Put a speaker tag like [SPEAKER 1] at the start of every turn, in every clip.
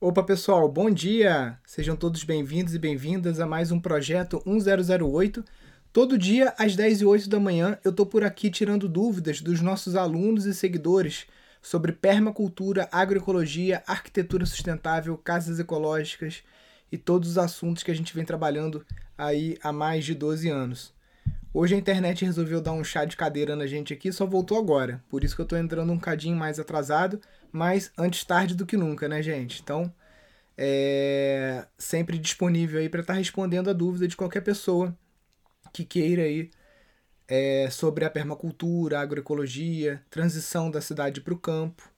[SPEAKER 1] Opa pessoal, bom dia! Sejam todos bem-vindos e bem-vindas a mais um projeto 1008. Todo dia às 10 e 8 da manhã eu tô por aqui tirando dúvidas dos nossos alunos e seguidores sobre permacultura, agroecologia, arquitetura sustentável, casas ecológicas e todos os assuntos que a gente vem trabalhando aí há mais de 12 anos. Hoje a internet resolveu dar um chá de cadeira na gente aqui, só voltou agora. Por isso que eu tô entrando um cadinho mais atrasado, mas antes tarde do que nunca, né, gente? Então, é sempre disponível aí para estar tá respondendo a dúvida de qualquer pessoa que queira aí é, sobre a permacultura, a agroecologia, transição da cidade para o campo.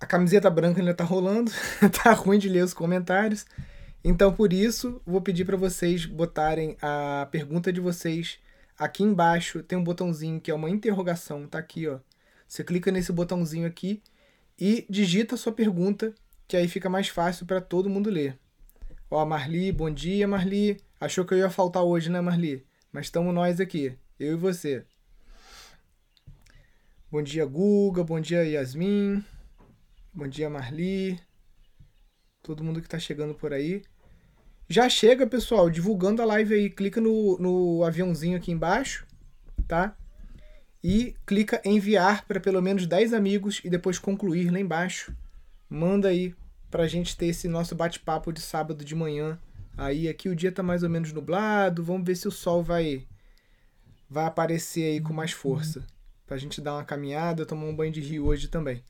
[SPEAKER 1] A camiseta branca ainda tá rolando, tá ruim de ler os comentários. Então, por isso, vou pedir para vocês botarem a pergunta de vocês aqui embaixo. Tem um botãozinho que é uma interrogação, tá aqui, ó. Você clica nesse botãozinho aqui e digita a sua pergunta, que aí fica mais fácil para todo mundo ler. Ó, Marli, bom dia, Marli. Achou que eu ia faltar hoje, né, Marli? Mas estamos nós aqui, eu e você. Bom dia, Guga. Bom dia, Yasmin. Bom dia, Marli. Todo mundo que está chegando por aí. Já chega, pessoal, divulgando a live aí. Clica no, no aviãozinho aqui embaixo, tá? E clica enviar para pelo menos 10 amigos e depois concluir lá embaixo. Manda aí para a gente ter esse nosso bate-papo de sábado de manhã. Aí aqui o dia tá mais ou menos nublado. Vamos ver se o sol vai vai aparecer aí com mais força. Pra gente dar uma caminhada, tomar um banho de rio hoje também.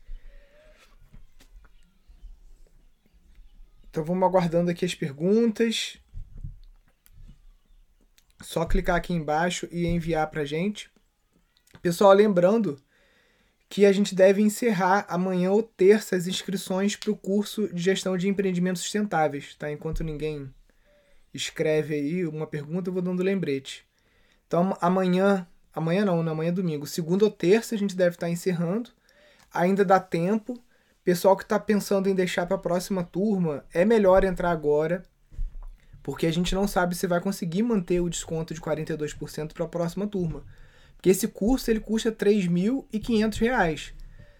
[SPEAKER 1] Então vamos aguardando aqui as perguntas. Só clicar aqui embaixo e enviar para gente. Pessoal, lembrando que a gente deve encerrar amanhã ou terça as inscrições para o curso de gestão de empreendimentos sustentáveis, tá? Enquanto ninguém escreve aí uma pergunta, eu vou dando lembrete. Então amanhã, amanhã não, na manhã é domingo, segunda ou terça a gente deve estar encerrando. Ainda dá tempo Pessoal que está pensando em deixar para a próxima turma, é melhor entrar agora, porque a gente não sabe se vai conseguir manter o desconto de 42% para a próxima turma. Porque esse curso ele custa R$ 3.500.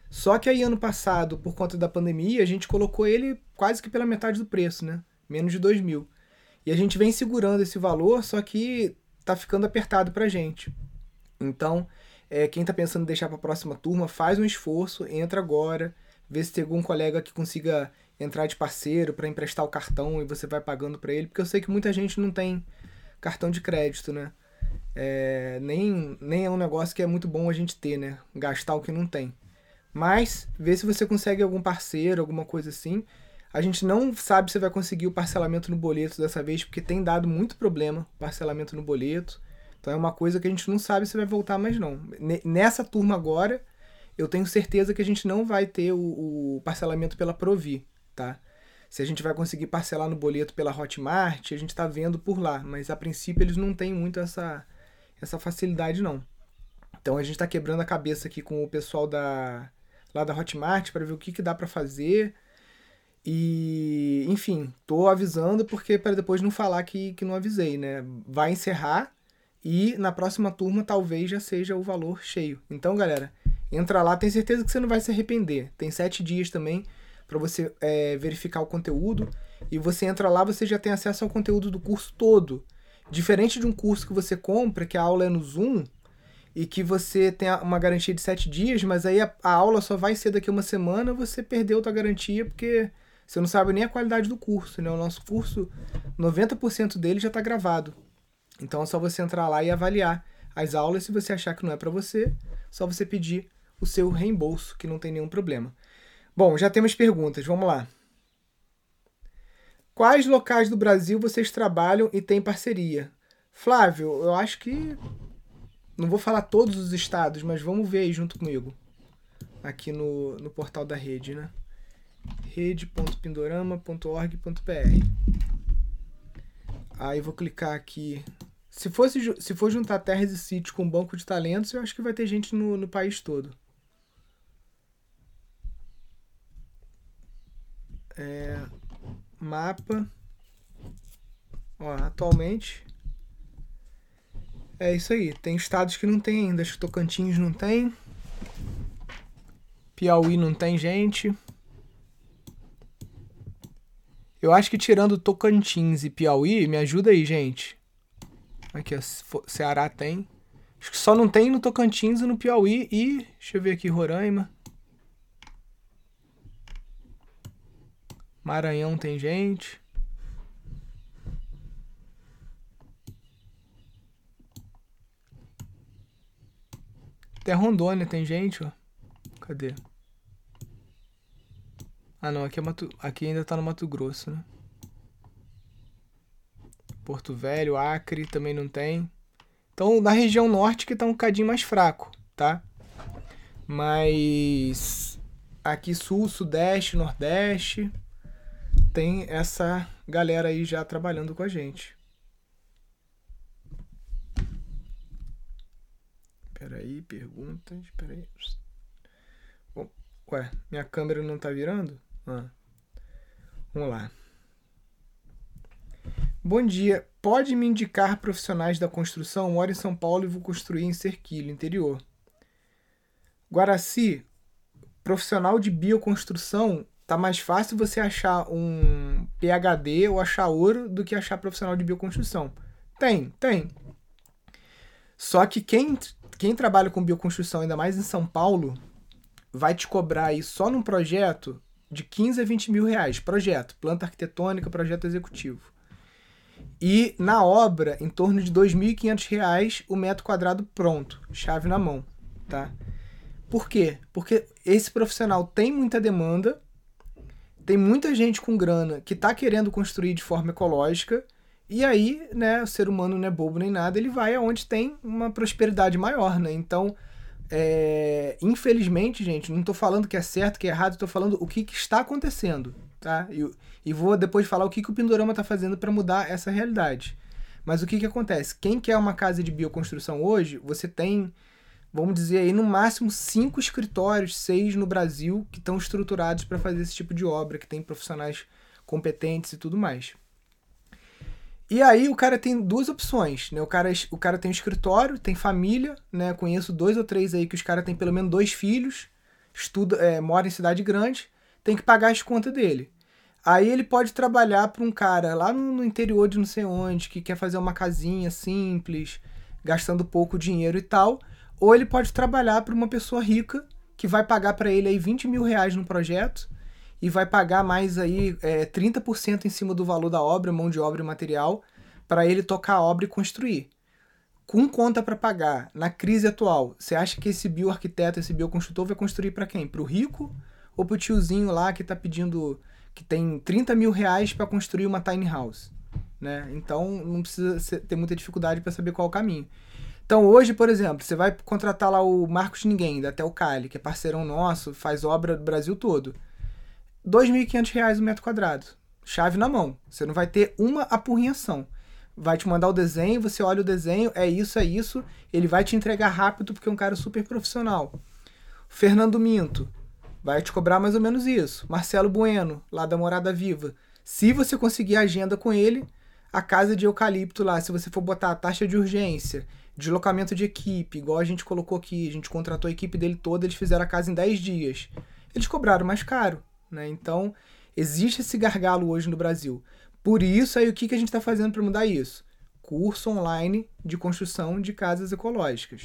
[SPEAKER 1] Só que aí ano passado, por conta da pandemia, a gente colocou ele quase que pela metade do preço, né? Menos de R$ mil. E a gente vem segurando esse valor, só que tá ficando apertado pra gente. Então, é, quem tá pensando em deixar para a próxima turma, faz um esforço, entra agora ver se tem algum colega que consiga entrar de parceiro para emprestar o cartão e você vai pagando para ele, porque eu sei que muita gente não tem cartão de crédito, né? É, nem, nem é um negócio que é muito bom a gente ter, né? Gastar o que não tem. Mas, vê se você consegue algum parceiro, alguma coisa assim. A gente não sabe se vai conseguir o parcelamento no boleto dessa vez, porque tem dado muito problema o parcelamento no boleto. Então é uma coisa que a gente não sabe se vai voltar mais não. Nessa turma agora, eu tenho certeza que a gente não vai ter o, o parcelamento pela Provi, tá? Se a gente vai conseguir parcelar no boleto pela Hotmart, a gente está vendo por lá, mas a princípio eles não têm muito essa, essa facilidade não. Então a gente está quebrando a cabeça aqui com o pessoal da lá da Hotmart para ver o que, que dá para fazer. E, enfim, tô avisando porque para depois não falar que, que não avisei, né? Vai encerrar e na próxima turma talvez já seja o valor cheio. Então, galera, Entra lá, tem certeza que você não vai se arrepender. Tem sete dias também para você é, verificar o conteúdo. E você entra lá, você já tem acesso ao conteúdo do curso todo. Diferente de um curso que você compra, que a aula é no Zoom, e que você tem uma garantia de sete dias, mas aí a, a aula só vai ser daqui uma semana, você perdeu a garantia porque você não sabe nem a qualidade do curso. Né? O nosso curso, 90% dele já está gravado. Então é só você entrar lá e avaliar as aulas. Se você achar que não é para você, só você pedir o seu reembolso, que não tem nenhum problema. Bom, já temos perguntas, vamos lá. Quais locais do Brasil vocês trabalham e têm parceria? Flávio, eu acho que. Não vou falar todos os estados, mas vamos ver aí junto comigo. Aqui no, no portal da rede, né? rede.pindorama.org.br. Aí vou clicar aqui. Se, fosse, se for juntar terras e sítios com banco de talentos, eu acho que vai ter gente no, no país todo. é, mapa. Ó, atualmente é isso aí. Tem estados que não tem ainda. Acho que Tocantins não tem. Piauí não tem gente. Eu acho que tirando Tocantins e Piauí, me ajuda aí, gente. Aqui, ó, Ceará tem. Acho que só não tem no Tocantins e no Piauí e. Deixa eu ver aqui, Roraima. Maranhão tem gente. Até Rondônia tem gente, ó. Cadê? Ah não, aqui, é Mato... aqui ainda tá no Mato Grosso, né? Porto Velho, Acre também não tem. Então, na região norte que tá um cadinho mais fraco, tá? Mas aqui sul, sudeste, nordeste tem essa galera aí já trabalhando com a gente. Peraí, perguntas, peraí. Ué, minha câmera não tá virando? Ah. Vamos lá. Bom dia. Pode me indicar profissionais da construção? Moro em São Paulo e vou construir em Serquilho, interior. Guaraci, profissional de bioconstrução, tá mais fácil você achar um PhD ou achar ouro do que achar profissional de bioconstrução. Tem, tem. Só que quem, quem trabalha com bioconstrução, ainda mais em São Paulo, vai te cobrar aí só num projeto de 15 a 20 mil reais. Projeto, planta arquitetônica, projeto executivo. E na obra, em torno de 2.500 reais o metro quadrado pronto, chave na mão, tá? Por quê? Porque esse profissional tem muita demanda, tem muita gente com grana que está querendo construir de forma ecológica, e aí, né, o ser humano não é bobo nem nada, ele vai aonde tem uma prosperidade maior, né? Então, é, infelizmente, gente, não estou falando que é certo, que é errado, estou falando o que, que, está acontecendo, tá? E, e vou depois falar o que, que o Pindorama está fazendo para mudar essa realidade. Mas o que, que acontece? Quem quer uma casa de bioconstrução hoje, você tem, vamos dizer aí, no máximo cinco escritórios, seis no Brasil, que estão estruturados para fazer esse tipo de obra, que tem profissionais competentes e tudo mais. E aí o cara tem duas opções, né? O cara, o cara tem um escritório, tem família, né? Conheço dois ou três aí que os caras têm pelo menos dois filhos, estuda, é, mora em cidade grande, tem que pagar as contas dele. Aí ele pode trabalhar para um cara lá no, interior de não sei onde, que quer fazer uma casinha simples, gastando pouco dinheiro e tal. Ou ele pode trabalhar para uma pessoa rica que vai pagar para ele aí 20 mil reais no projeto e vai pagar mais aí é, 30% em cima do valor da obra, mão de obra e material, para ele tocar a obra e construir. Com conta para pagar, na crise atual, você acha que esse bioarquiteto, esse bioconstrutor vai construir para quem? Para o rico ou para o tiozinho lá que está pedindo, que tem 30 mil reais para construir uma tiny house? Né? Então não precisa ter muita dificuldade para saber qual o caminho. Então hoje, por exemplo, você vai contratar lá o Marcos Ninguém, da Telcali, que é parceirão nosso, faz obra do Brasil todo. R$ 2.500 o metro quadrado. Chave na mão. Você não vai ter uma apurrinhação. Vai te mandar o desenho, você olha o desenho, é isso, é isso. Ele vai te entregar rápido porque é um cara super profissional. Fernando Minto vai te cobrar mais ou menos isso. Marcelo Bueno, lá da Morada Viva. Se você conseguir agenda com ele, a casa de eucalipto lá, se você for botar a taxa de urgência, deslocamento de equipe, igual a gente colocou aqui, a gente contratou a equipe dele toda, eles fizeram a casa em 10 dias. Eles cobraram mais caro. Né? Então, existe esse gargalo hoje no Brasil. Por isso, aí o que, que a gente está fazendo para mudar isso? Curso online de construção de casas ecológicas.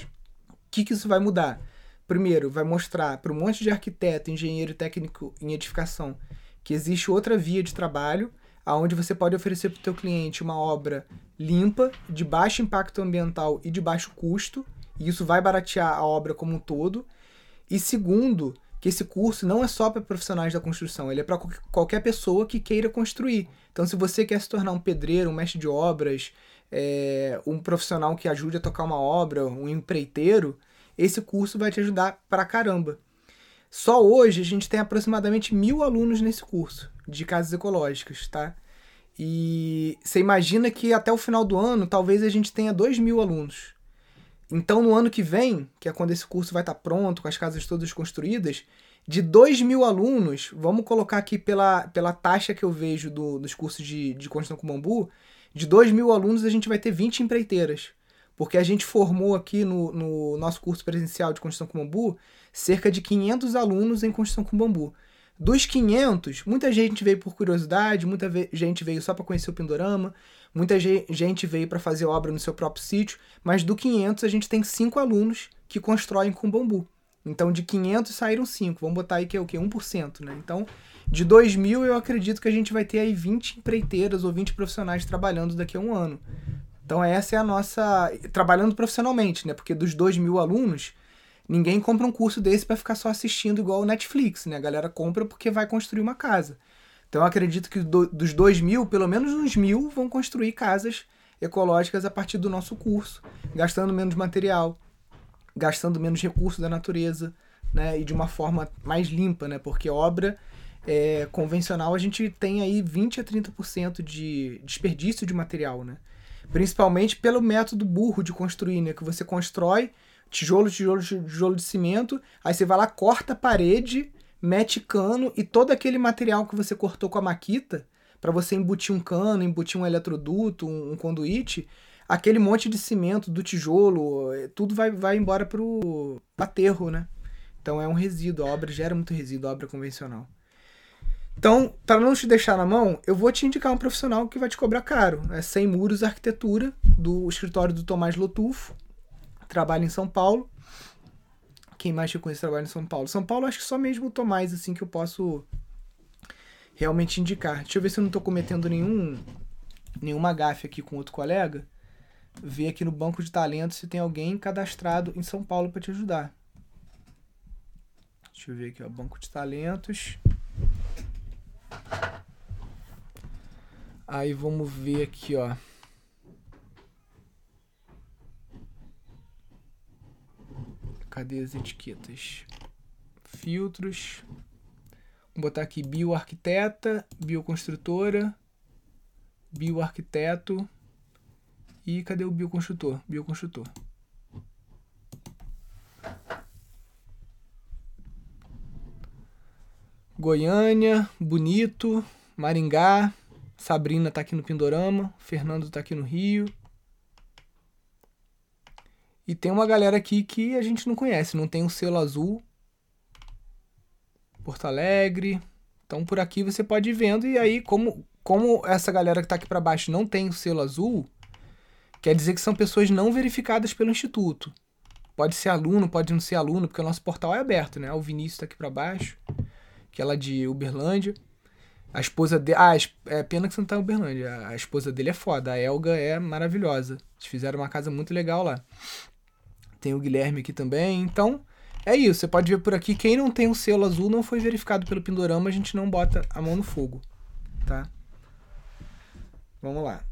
[SPEAKER 1] O que, que isso vai mudar? Primeiro, vai mostrar para um monte de arquiteto, engenheiro técnico em edificação que existe outra via de trabalho, aonde você pode oferecer para o teu cliente uma obra limpa, de baixo impacto ambiental e de baixo custo, e isso vai baratear a obra como um todo. E segundo, que esse curso não é só para profissionais da construção, ele é para qualquer pessoa que queira construir. Então, se você quer se tornar um pedreiro, um mestre de obras, é, um profissional que ajude a tocar uma obra, um empreiteiro, esse curso vai te ajudar pra caramba. Só hoje a gente tem aproximadamente mil alunos nesse curso de casas ecológicas, tá? E você imagina que até o final do ano talvez a gente tenha dois mil alunos. Então, no ano que vem, que é quando esse curso vai estar pronto, com as casas todas construídas, de 2 mil alunos, vamos colocar aqui pela, pela taxa que eu vejo do, dos cursos de, de construção com bambu, de 2 mil alunos a gente vai ter 20 empreiteiras. Porque a gente formou aqui no, no nosso curso presencial de construção com bambu cerca de 500 alunos em construção com bambu. Dos 500, muita gente veio por curiosidade, muita gente veio só para conhecer o Pindorama, muita gente veio para fazer obra no seu próprio sítio, mas do 500 a gente tem cinco alunos que constroem com bambu. Então de 500 saíram 5, vamos botar aí que é o quê? 1%, né? Então de 2 mil eu acredito que a gente vai ter aí 20 empreiteiras ou 20 profissionais trabalhando daqui a um ano. Então essa é a nossa... trabalhando profissionalmente, né? Porque dos 2 mil alunos, Ninguém compra um curso desse para ficar só assistindo igual o Netflix, né? A galera compra porque vai construir uma casa. Então eu acredito que do, dos dois mil, pelo menos uns mil vão construir casas ecológicas a partir do nosso curso, gastando menos material, gastando menos recursos da natureza, né? E de uma forma mais limpa, né? Porque obra é, convencional a gente tem aí 20 a 30% de desperdício de material, né? Principalmente pelo método burro de construir, né? Que você constrói tijolo, tijolo, tijolo de cimento, aí você vai lá, corta a parede, mete cano e todo aquele material que você cortou com a maquita, para você embutir um cano, embutir um eletroduto, um, um conduíte, aquele monte de cimento do tijolo, é, tudo vai, vai embora pro aterro, né? Então é um resíduo, a obra gera muito resíduo, a obra convencional. Então, para não te deixar na mão, eu vou te indicar um profissional que vai te cobrar caro. É Sem Muros Arquitetura, do escritório do Tomás Lotufo trabalha em São Paulo. Quem mais que eu conheço trabalha em São Paulo? São Paulo, acho que só mesmo o Tomás, assim, que eu posso realmente indicar. Deixa eu ver se eu não estou cometendo nenhum nenhuma gafe aqui com outro colega. Ver aqui no banco de talentos se tem alguém cadastrado em São Paulo para te ajudar. Deixa eu ver aqui, ó, banco de talentos. Aí vamos ver aqui, ó. Cadê as etiquetas? Filtros. Vou botar aqui bioarquiteta, bioconstrutora, bioarquiteto e cadê o bioconstrutor? Bioconstrutor. Goiânia, Bonito, Maringá, Sabrina tá aqui no Pindorama, Fernando tá aqui no Rio. E tem uma galera aqui que a gente não conhece, não tem o um selo azul. Porto Alegre. Então por aqui você pode ir vendo e aí como como essa galera que está aqui para baixo não tem o selo azul, quer dizer que são pessoas não verificadas pelo instituto. Pode ser aluno, pode não ser aluno, porque o nosso portal é aberto, né? O Vinícius está aqui para baixo, que é lá de Uberlândia. A esposa dele. Ah, é pena que você não tá em Uberlândia. A esposa dele é foda. A Elga é maravilhosa. Eles fizeram uma casa muito legal lá. Tem o Guilherme aqui também. Então, é isso. Você pode ver por aqui. Quem não tem o selo azul não foi verificado pelo Pindorama. A gente não bota a mão no fogo. Tá? Vamos lá.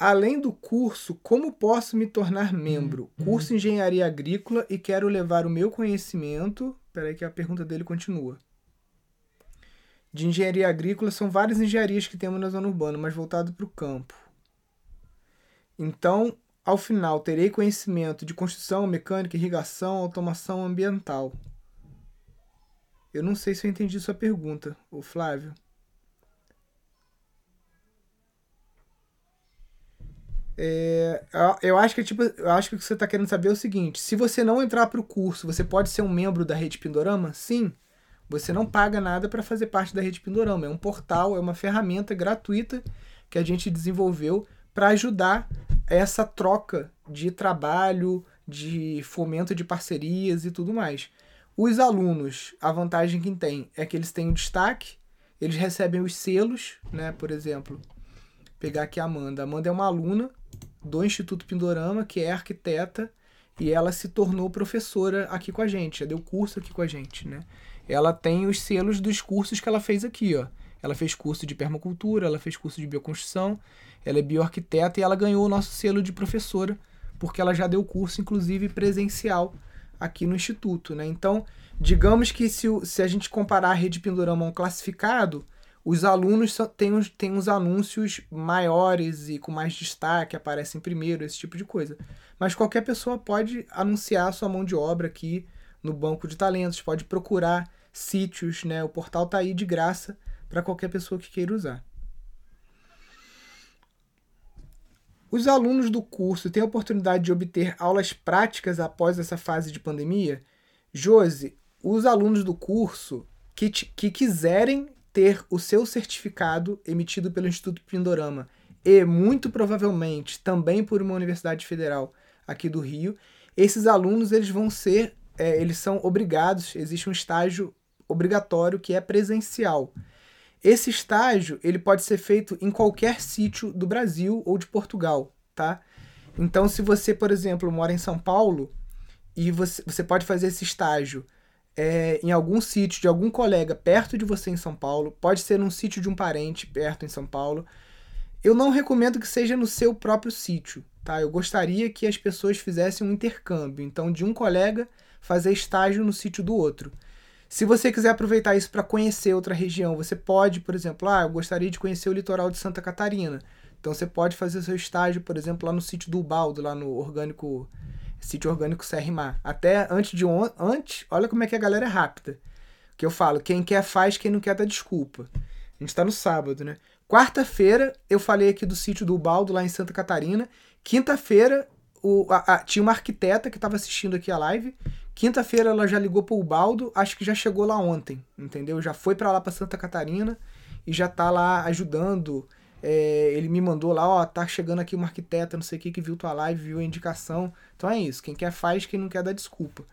[SPEAKER 1] Além do curso, como posso me tornar membro? Curso Engenharia Agrícola e quero levar o meu conhecimento. Peraí que a pergunta dele continua. De engenharia agrícola são várias engenharias que temos na zona urbana, mas voltado para o campo. Então, ao final, terei conhecimento de construção, mecânica, irrigação, automação ambiental. Eu não sei se eu entendi sua pergunta, o Flávio. É, eu acho que tipo, eu acho que o que você está querendo saber é o seguinte: se você não entrar para o curso, você pode ser um membro da Rede Pindorama? Sim. Você não paga nada para fazer parte da Rede Pindorama. É um portal, é uma ferramenta gratuita que a gente desenvolveu para ajudar essa troca de trabalho, de fomento de parcerias e tudo mais. Os alunos, a vantagem que tem é que eles têm o destaque, eles recebem os selos, né? Por exemplo, pegar aqui a Amanda. A Amanda é uma aluna do Instituto Pindorama, que é arquiteta, e ela se tornou professora aqui com a gente, deu curso aqui com a gente, né? Ela tem os selos dos cursos que ela fez aqui, ó. Ela fez curso de permacultura, ela fez curso de bioconstrução, ela é bioarquiteta e ela ganhou o nosso selo de professora, porque ela já deu curso, inclusive presencial, aqui no Instituto. Né? Então, digamos que se, se a gente comparar a Rede Pindorama a um classificado, os alunos têm uns, têm uns anúncios maiores e com mais destaque, aparecem primeiro, esse tipo de coisa. Mas qualquer pessoa pode anunciar sua mão de obra aqui no banco de talentos, pode procurar sítios, né? O portal está aí de graça para qualquer pessoa que queira usar. Os alunos do curso têm a oportunidade de obter aulas práticas após essa fase de pandemia? Josi, os alunos do curso que, que quiserem ter o seu certificado emitido pelo Instituto Pindorama e muito provavelmente também por uma universidade federal aqui do Rio, esses alunos eles vão ser, é, eles são obrigados, existe um estágio obrigatório que é presencial. Esse estágio ele pode ser feito em qualquer sítio do Brasil ou de Portugal, tá? Então, se você, por exemplo, mora em São Paulo e você, você pode fazer esse estágio é, em algum sítio de algum colega perto de você em São Paulo, pode ser num sítio de um parente perto em São Paulo. Eu não recomendo que seja no seu próprio sítio, tá? Eu gostaria que as pessoas fizessem um intercâmbio, então de um colega fazer estágio no sítio do outro. Se você quiser aproveitar isso para conhecer outra região, você pode, por exemplo, ah, eu gostaria de conhecer o litoral de Santa Catarina. Então você pode fazer seu estágio, por exemplo, lá no sítio do Ubaldo, lá no orgânico, sítio orgânico Serrimar. Até antes de on antes, olha como é que a galera é rápida. Que eu falo, quem quer faz, quem não quer dá desculpa. A gente tá no sábado, né? Quarta-feira eu falei aqui do sítio do Ubaldo lá em Santa Catarina. Quinta-feira tinha uma arquiteta que estava assistindo aqui a live Quinta-feira ela já ligou pro Baldo, acho que já chegou lá ontem, entendeu? Já foi para lá para Santa Catarina e já tá lá ajudando. É, ele me mandou lá, ó, tá chegando aqui uma arquiteta, não sei o que, que viu tua live, viu a indicação. Então é isso, quem quer faz, quem não quer dá desculpa.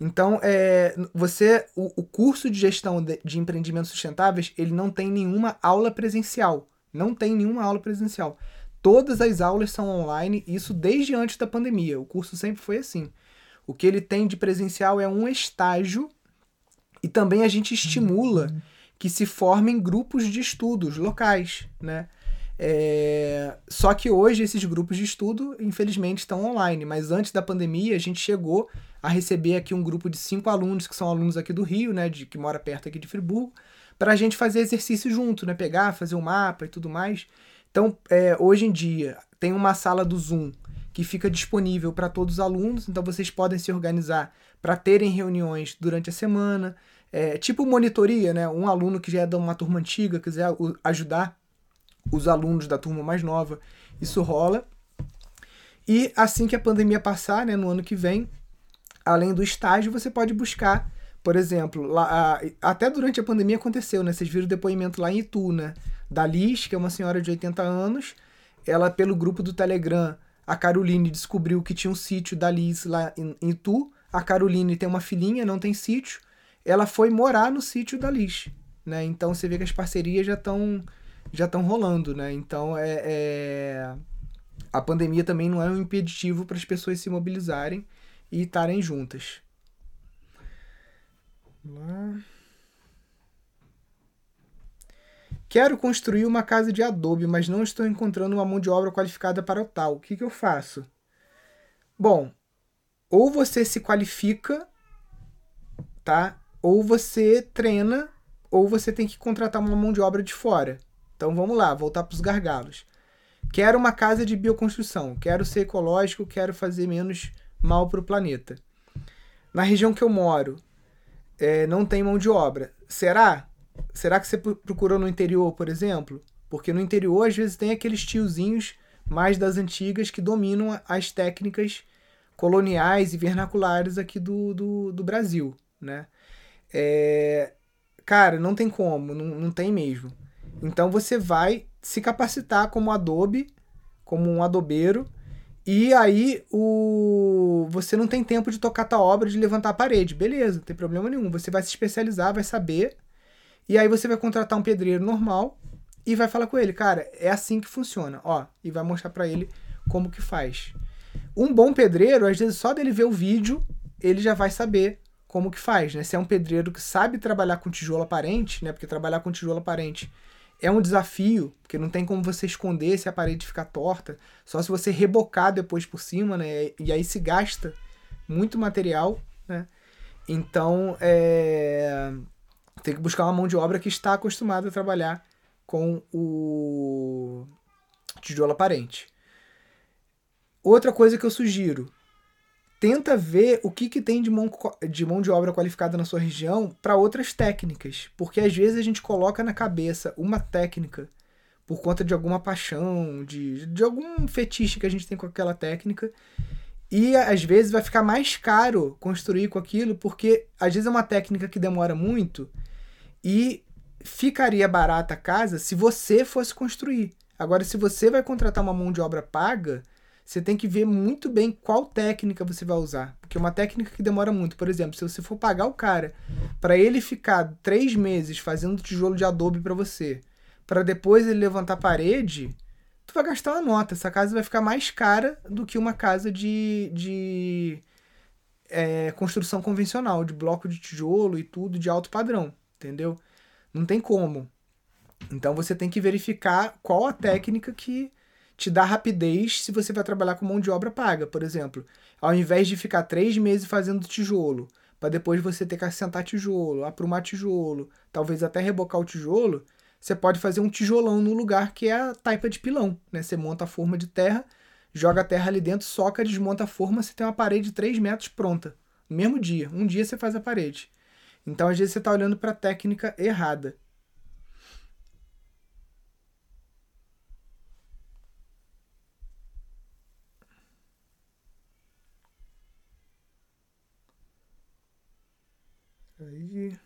[SPEAKER 1] Então, é, você, o, o curso de gestão de, de empreendimentos sustentáveis, ele não tem nenhuma aula presencial. Não tem nenhuma aula presencial. Todas as aulas são online, isso desde antes da pandemia. O curso sempre foi assim. O que ele tem de presencial é um estágio e também a gente estimula que se formem grupos de estudos locais, né? É... Só que hoje esses grupos de estudo, infelizmente, estão online. Mas antes da pandemia, a gente chegou a receber aqui um grupo de cinco alunos, que são alunos aqui do Rio, né? De, que mora perto aqui de Friburgo, para a gente fazer exercício junto, né? Pegar, fazer o um mapa e tudo mais. Então, é, hoje em dia, tem uma sala do Zoom que fica disponível para todos os alunos, então vocês podem se organizar para terem reuniões durante a semana. É, tipo monitoria, né? Um aluno que já é de uma turma antiga quiser ajudar os alunos da turma mais nova, isso rola. E assim que a pandemia passar, né, no ano que vem, além do estágio, você pode buscar, por exemplo, lá, até durante a pandemia aconteceu, né? Vocês viram o depoimento lá em Itu, né? Da Liz, que é uma senhora de 80 anos, ela pelo grupo do Telegram a Caroline descobriu que tinha um sítio da Liz lá em, em Itu. A Caroline tem uma filhinha, não tem sítio. Ela foi morar no sítio da Liz. Né? Então você vê que as parcerias já estão já estão rolando, né? Então é, é, a pandemia também não é um impeditivo para as pessoas se mobilizarem e estarem juntas. Lá. Quero construir uma casa de adobe, mas não estou encontrando uma mão de obra qualificada para o tal. O que, que eu faço? Bom, ou você se qualifica, tá? Ou você treina, ou você tem que contratar uma mão de obra de fora. Então vamos lá, voltar para os gargalos. Quero uma casa de bioconstrução, quero ser ecológico, quero fazer menos mal para o planeta. Na região que eu moro, é, não tem mão de obra. Será? Será que você procurou no interior, por exemplo? Porque no interior, às vezes, tem aqueles tiozinhos mais das antigas que dominam as técnicas coloniais e vernaculares aqui do, do, do Brasil, né? É, cara, não tem como, não, não tem mesmo. Então você vai se capacitar como Adobe, como um adobeiro, e aí o você não tem tempo de tocar tua obra, de levantar a parede. Beleza, não tem problema nenhum. Você vai se especializar, vai saber e aí você vai contratar um pedreiro normal e vai falar com ele, cara, é assim que funciona, ó, e vai mostrar para ele como que faz. Um bom pedreiro, às vezes só dele ver o vídeo, ele já vai saber como que faz, né? Se é um pedreiro que sabe trabalhar com tijolo aparente, né? Porque trabalhar com tijolo aparente é um desafio, porque não tem como você esconder se a parede ficar torta, só se você rebocar depois por cima, né? E aí se gasta muito material, né? Então, é tem que buscar uma mão de obra que está acostumada a trabalhar com o tijolo aparente. Outra coisa que eu sugiro, tenta ver o que, que tem de mão, de mão de obra qualificada na sua região para outras técnicas, porque às vezes a gente coloca na cabeça uma técnica por conta de alguma paixão, de, de algum fetiche que a gente tem com aquela técnica, E às vezes vai ficar mais caro construir com aquilo, porque às vezes é uma técnica que demora muito e ficaria barata a casa se você fosse construir. Agora, se você vai contratar uma mão de obra paga, você tem que ver muito bem qual técnica você vai usar. Porque é uma técnica que demora muito. Por exemplo, se você for pagar o cara para ele ficar três meses fazendo tijolo de adobe para você, para depois ele levantar a parede, tu vai gastar uma nota. Essa casa vai ficar mais cara do que uma casa de, de é, construção convencional, de bloco de tijolo e tudo de alto padrão, entendeu? Não tem como. Então você tem que verificar qual a técnica que te dá rapidez se você vai trabalhar com mão de obra paga, por exemplo. Ao invés de ficar três meses fazendo tijolo, para depois você ter que assentar tijolo, aprumar tijolo, talvez até rebocar o tijolo, você pode fazer um tijolão no lugar que é a taipa de pilão. Né? Você monta a forma de terra, joga a terra ali dentro, soca, desmonta a forma, você tem uma parede de 3 metros pronta. No mesmo dia. Um dia você faz a parede. Então, às vezes, você está olhando para a técnica errada. Aí.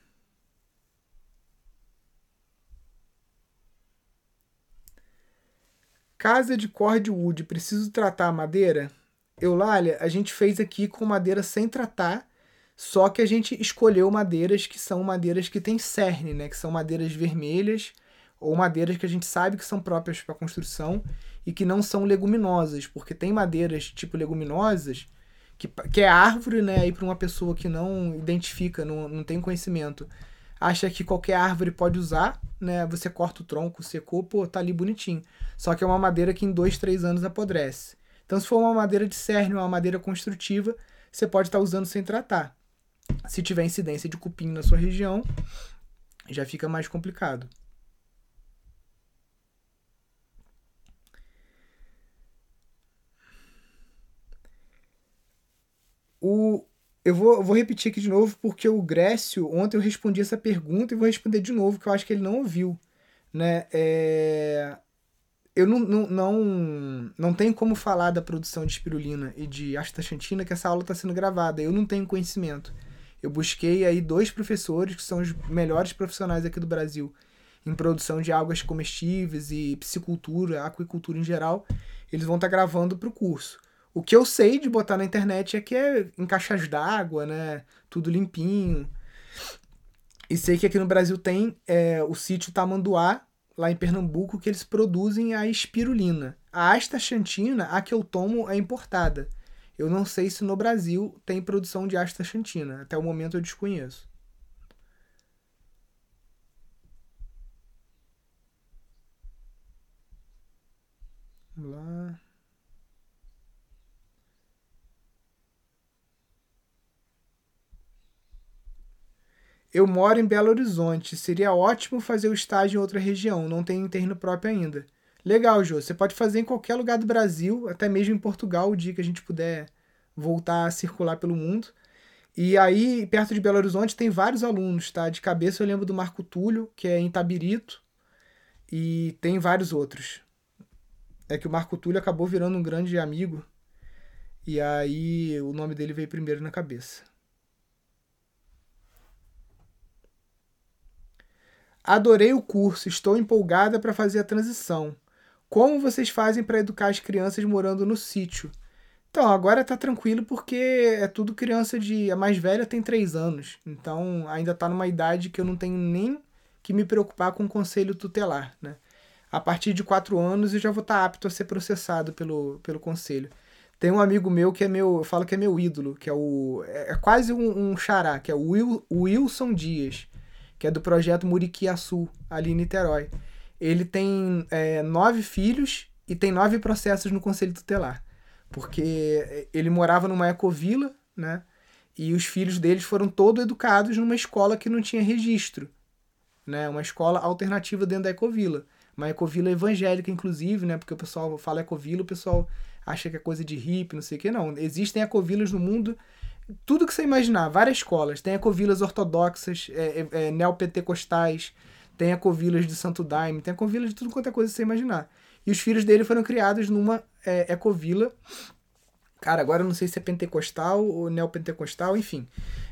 [SPEAKER 1] Casa de cordwood, preciso tratar a madeira? Eulália, a gente fez aqui com madeira sem tratar, só que a gente escolheu madeiras que são madeiras que têm cerne, né? Que são madeiras vermelhas ou madeiras que a gente sabe que são próprias para construção e que não são leguminosas, porque tem madeiras tipo leguminosas que, que é árvore, né? Aí para uma pessoa que não identifica, não, não tem conhecimento, acha que qualquer árvore pode usar, né? Você corta o tronco, secou, pô, tá ali bonitinho. Só que é uma madeira que em dois, três anos apodrece. Então, se for uma madeira de cerne, uma madeira construtiva, você pode estar tá usando sem tratar. Se tiver incidência de cupim na sua região, já fica mais complicado. O, eu vou, vou repetir aqui de novo, porque o Grécio, ontem eu respondi essa pergunta e vou responder de novo, que eu acho que ele não ouviu. Né? É, eu não, não, não, não tenho como falar da produção de espirulina e de astaxantina, que essa aula está sendo gravada. Eu não tenho conhecimento. Eu busquei aí dois professores, que são os melhores profissionais aqui do Brasil, em produção de águas comestíveis e piscicultura, aquicultura em geral. Eles vão estar tá gravando para o curso. O que eu sei de botar na internet é que é em caixas d'água, né? Tudo limpinho. E sei que aqui no Brasil tem é, o sítio Tamanduá, lá em Pernambuco, que eles produzem a espirulina. A astaxantina, a que eu tomo, é importada. Eu não sei se no Brasil tem produção de astaxantina. Até o momento eu desconheço. Vamos lá. Eu moro em Belo Horizonte. Seria ótimo fazer o estágio em outra região. Não tenho terreno próprio ainda. Legal, Jô. Você pode fazer em qualquer lugar do Brasil, até mesmo em Portugal, o dia que a gente puder voltar a circular pelo mundo. E aí, perto de Belo Horizonte, tem vários alunos, tá? De cabeça eu lembro do Marco Túlio, que é em Tabirito, e tem vários outros. É que o Marco Túlio acabou virando um grande amigo, e aí o nome dele veio primeiro na cabeça. Adorei o curso, estou empolgada para fazer a transição. Como vocês fazem para educar as crianças morando no sítio? Então, agora tá tranquilo porque é tudo criança de. A mais velha tem 3 anos. Então, ainda tá numa idade que eu não tenho nem que me preocupar com o conselho tutelar, né? A partir de 4 anos eu já vou estar tá apto a ser processado pelo, pelo conselho. Tem um amigo meu que é meu. Eu falo que é meu ídolo, que é o. É, é quase um, um xará, que é o Wilson Dias que é do projeto Muriquiaçu, ali em Niterói. Ele tem é, nove filhos e tem nove processos no Conselho Tutelar. Porque ele morava numa ecovila, né? E os filhos deles foram todos educados numa escola que não tinha registro. Né? Uma escola alternativa dentro da ecovila. Uma ecovila evangélica, inclusive, né? Porque o pessoal fala ecovila, o pessoal acha que é coisa de hippie, não sei o que. Não, existem ecovilas no mundo tudo que você imaginar, várias escolas. Tem ecovilas ortodoxas, é, é, é, neopentecostais, tem ecovilas de Santo Daime, tem ecovilas de tudo quanto é coisa que você imaginar. E os filhos dele foram criados numa é, ecovila Cara, agora eu não sei se é pentecostal ou neopentecostal, enfim.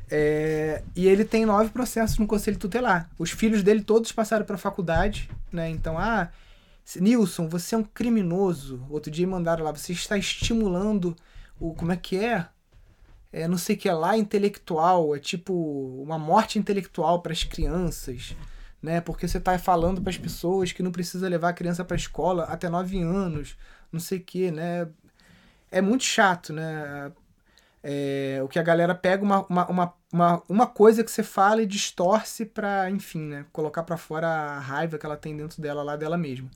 [SPEAKER 1] É, e ele tem nove processos no conselho tutelar. Os filhos dele todos passaram para a faculdade, né? Então, ah, Nilson, você é um criminoso. Outro dia mandaram lá, você está estimulando o. Como é que é? É, não sei o que é lá, intelectual. É tipo uma morte intelectual para as crianças, né? Porque você está falando para as pessoas que não precisa levar a criança para a escola até nove anos, não sei o que, né? É muito chato, né? É, o que a galera pega uma, uma, uma, uma, uma coisa que você fala e distorce para, enfim, né? Colocar para fora a raiva que ela tem dentro dela lá dela mesma.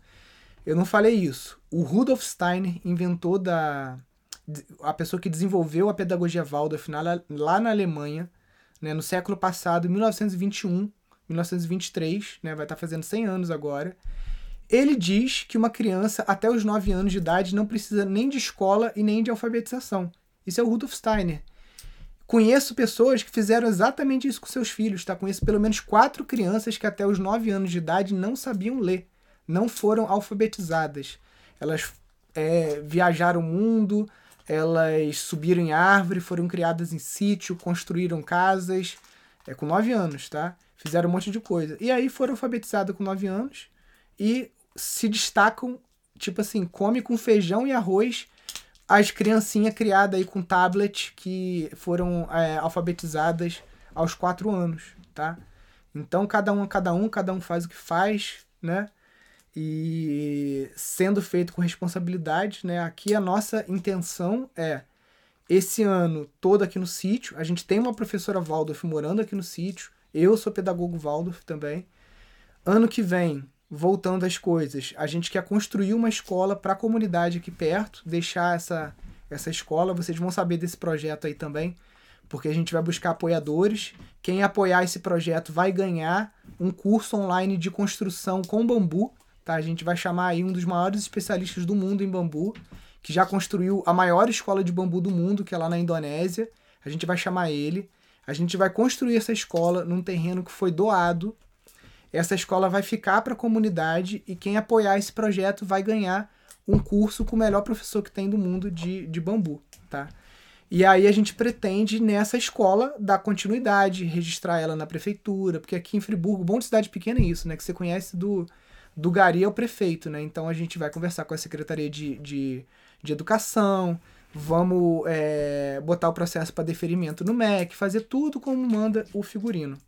[SPEAKER 1] Eu não falei isso. O Rudolf Steiner inventou da a pessoa que desenvolveu a pedagogia Waldorf lá na Alemanha, né, no século passado, 1921, 1923, né, vai estar tá fazendo 100 anos agora. Ele diz que uma criança até os 9 anos de idade não precisa nem de escola e nem de alfabetização. Isso é o Rudolf Steiner. Conheço pessoas que fizeram exatamente isso com seus filhos, tá? Conheço pelo menos quatro crianças que até os 9 anos de idade não sabiam ler não foram alfabetizadas. Elas é, viajaram o mundo, elas subiram em árvore, foram criadas em sítio, construíram casas, é, com nove anos, tá? Fizeram um monte de coisa. E aí foram alfabetizadas com nove anos e se destacam, tipo assim, come com feijão e arroz as criancinhas criadas aí com tablet que foram é, alfabetizadas aos quatro anos, tá? Então cada um, cada um, cada um faz o que faz, né? E sendo feito com responsabilidade, né? Aqui a nossa intenção é esse ano todo aqui no sítio. A gente tem uma professora Waldorf morando aqui no sítio. Eu sou pedagogo Waldorf também. Ano que vem, voltando às coisas, a gente quer construir uma escola para a comunidade aqui perto, deixar essa essa escola. Vocês vão saber desse projeto aí também, porque a gente vai buscar apoiadores. Quem apoiar esse projeto vai ganhar um curso online de construção com bambu Tá? A gente vai chamar aí um dos maiores especialistas do mundo em bambu, que já construiu a maior escola de bambu do mundo, que é lá na Indonésia. A gente vai chamar ele. A gente vai construir essa escola num terreno que foi doado. Essa escola vai ficar para a comunidade e quem apoiar esse projeto vai ganhar um curso com o melhor professor que tem do mundo de, de bambu, tá? E aí a gente pretende nessa escola dar continuidade, registrar ela na prefeitura, porque aqui em Friburgo, bom de cidade pequena é isso, né? Que você conhece do, do Gari é o prefeito, né? Então a gente vai conversar com a Secretaria de, de, de Educação, vamos é, botar o processo para deferimento no MEC, fazer tudo como manda o figurino.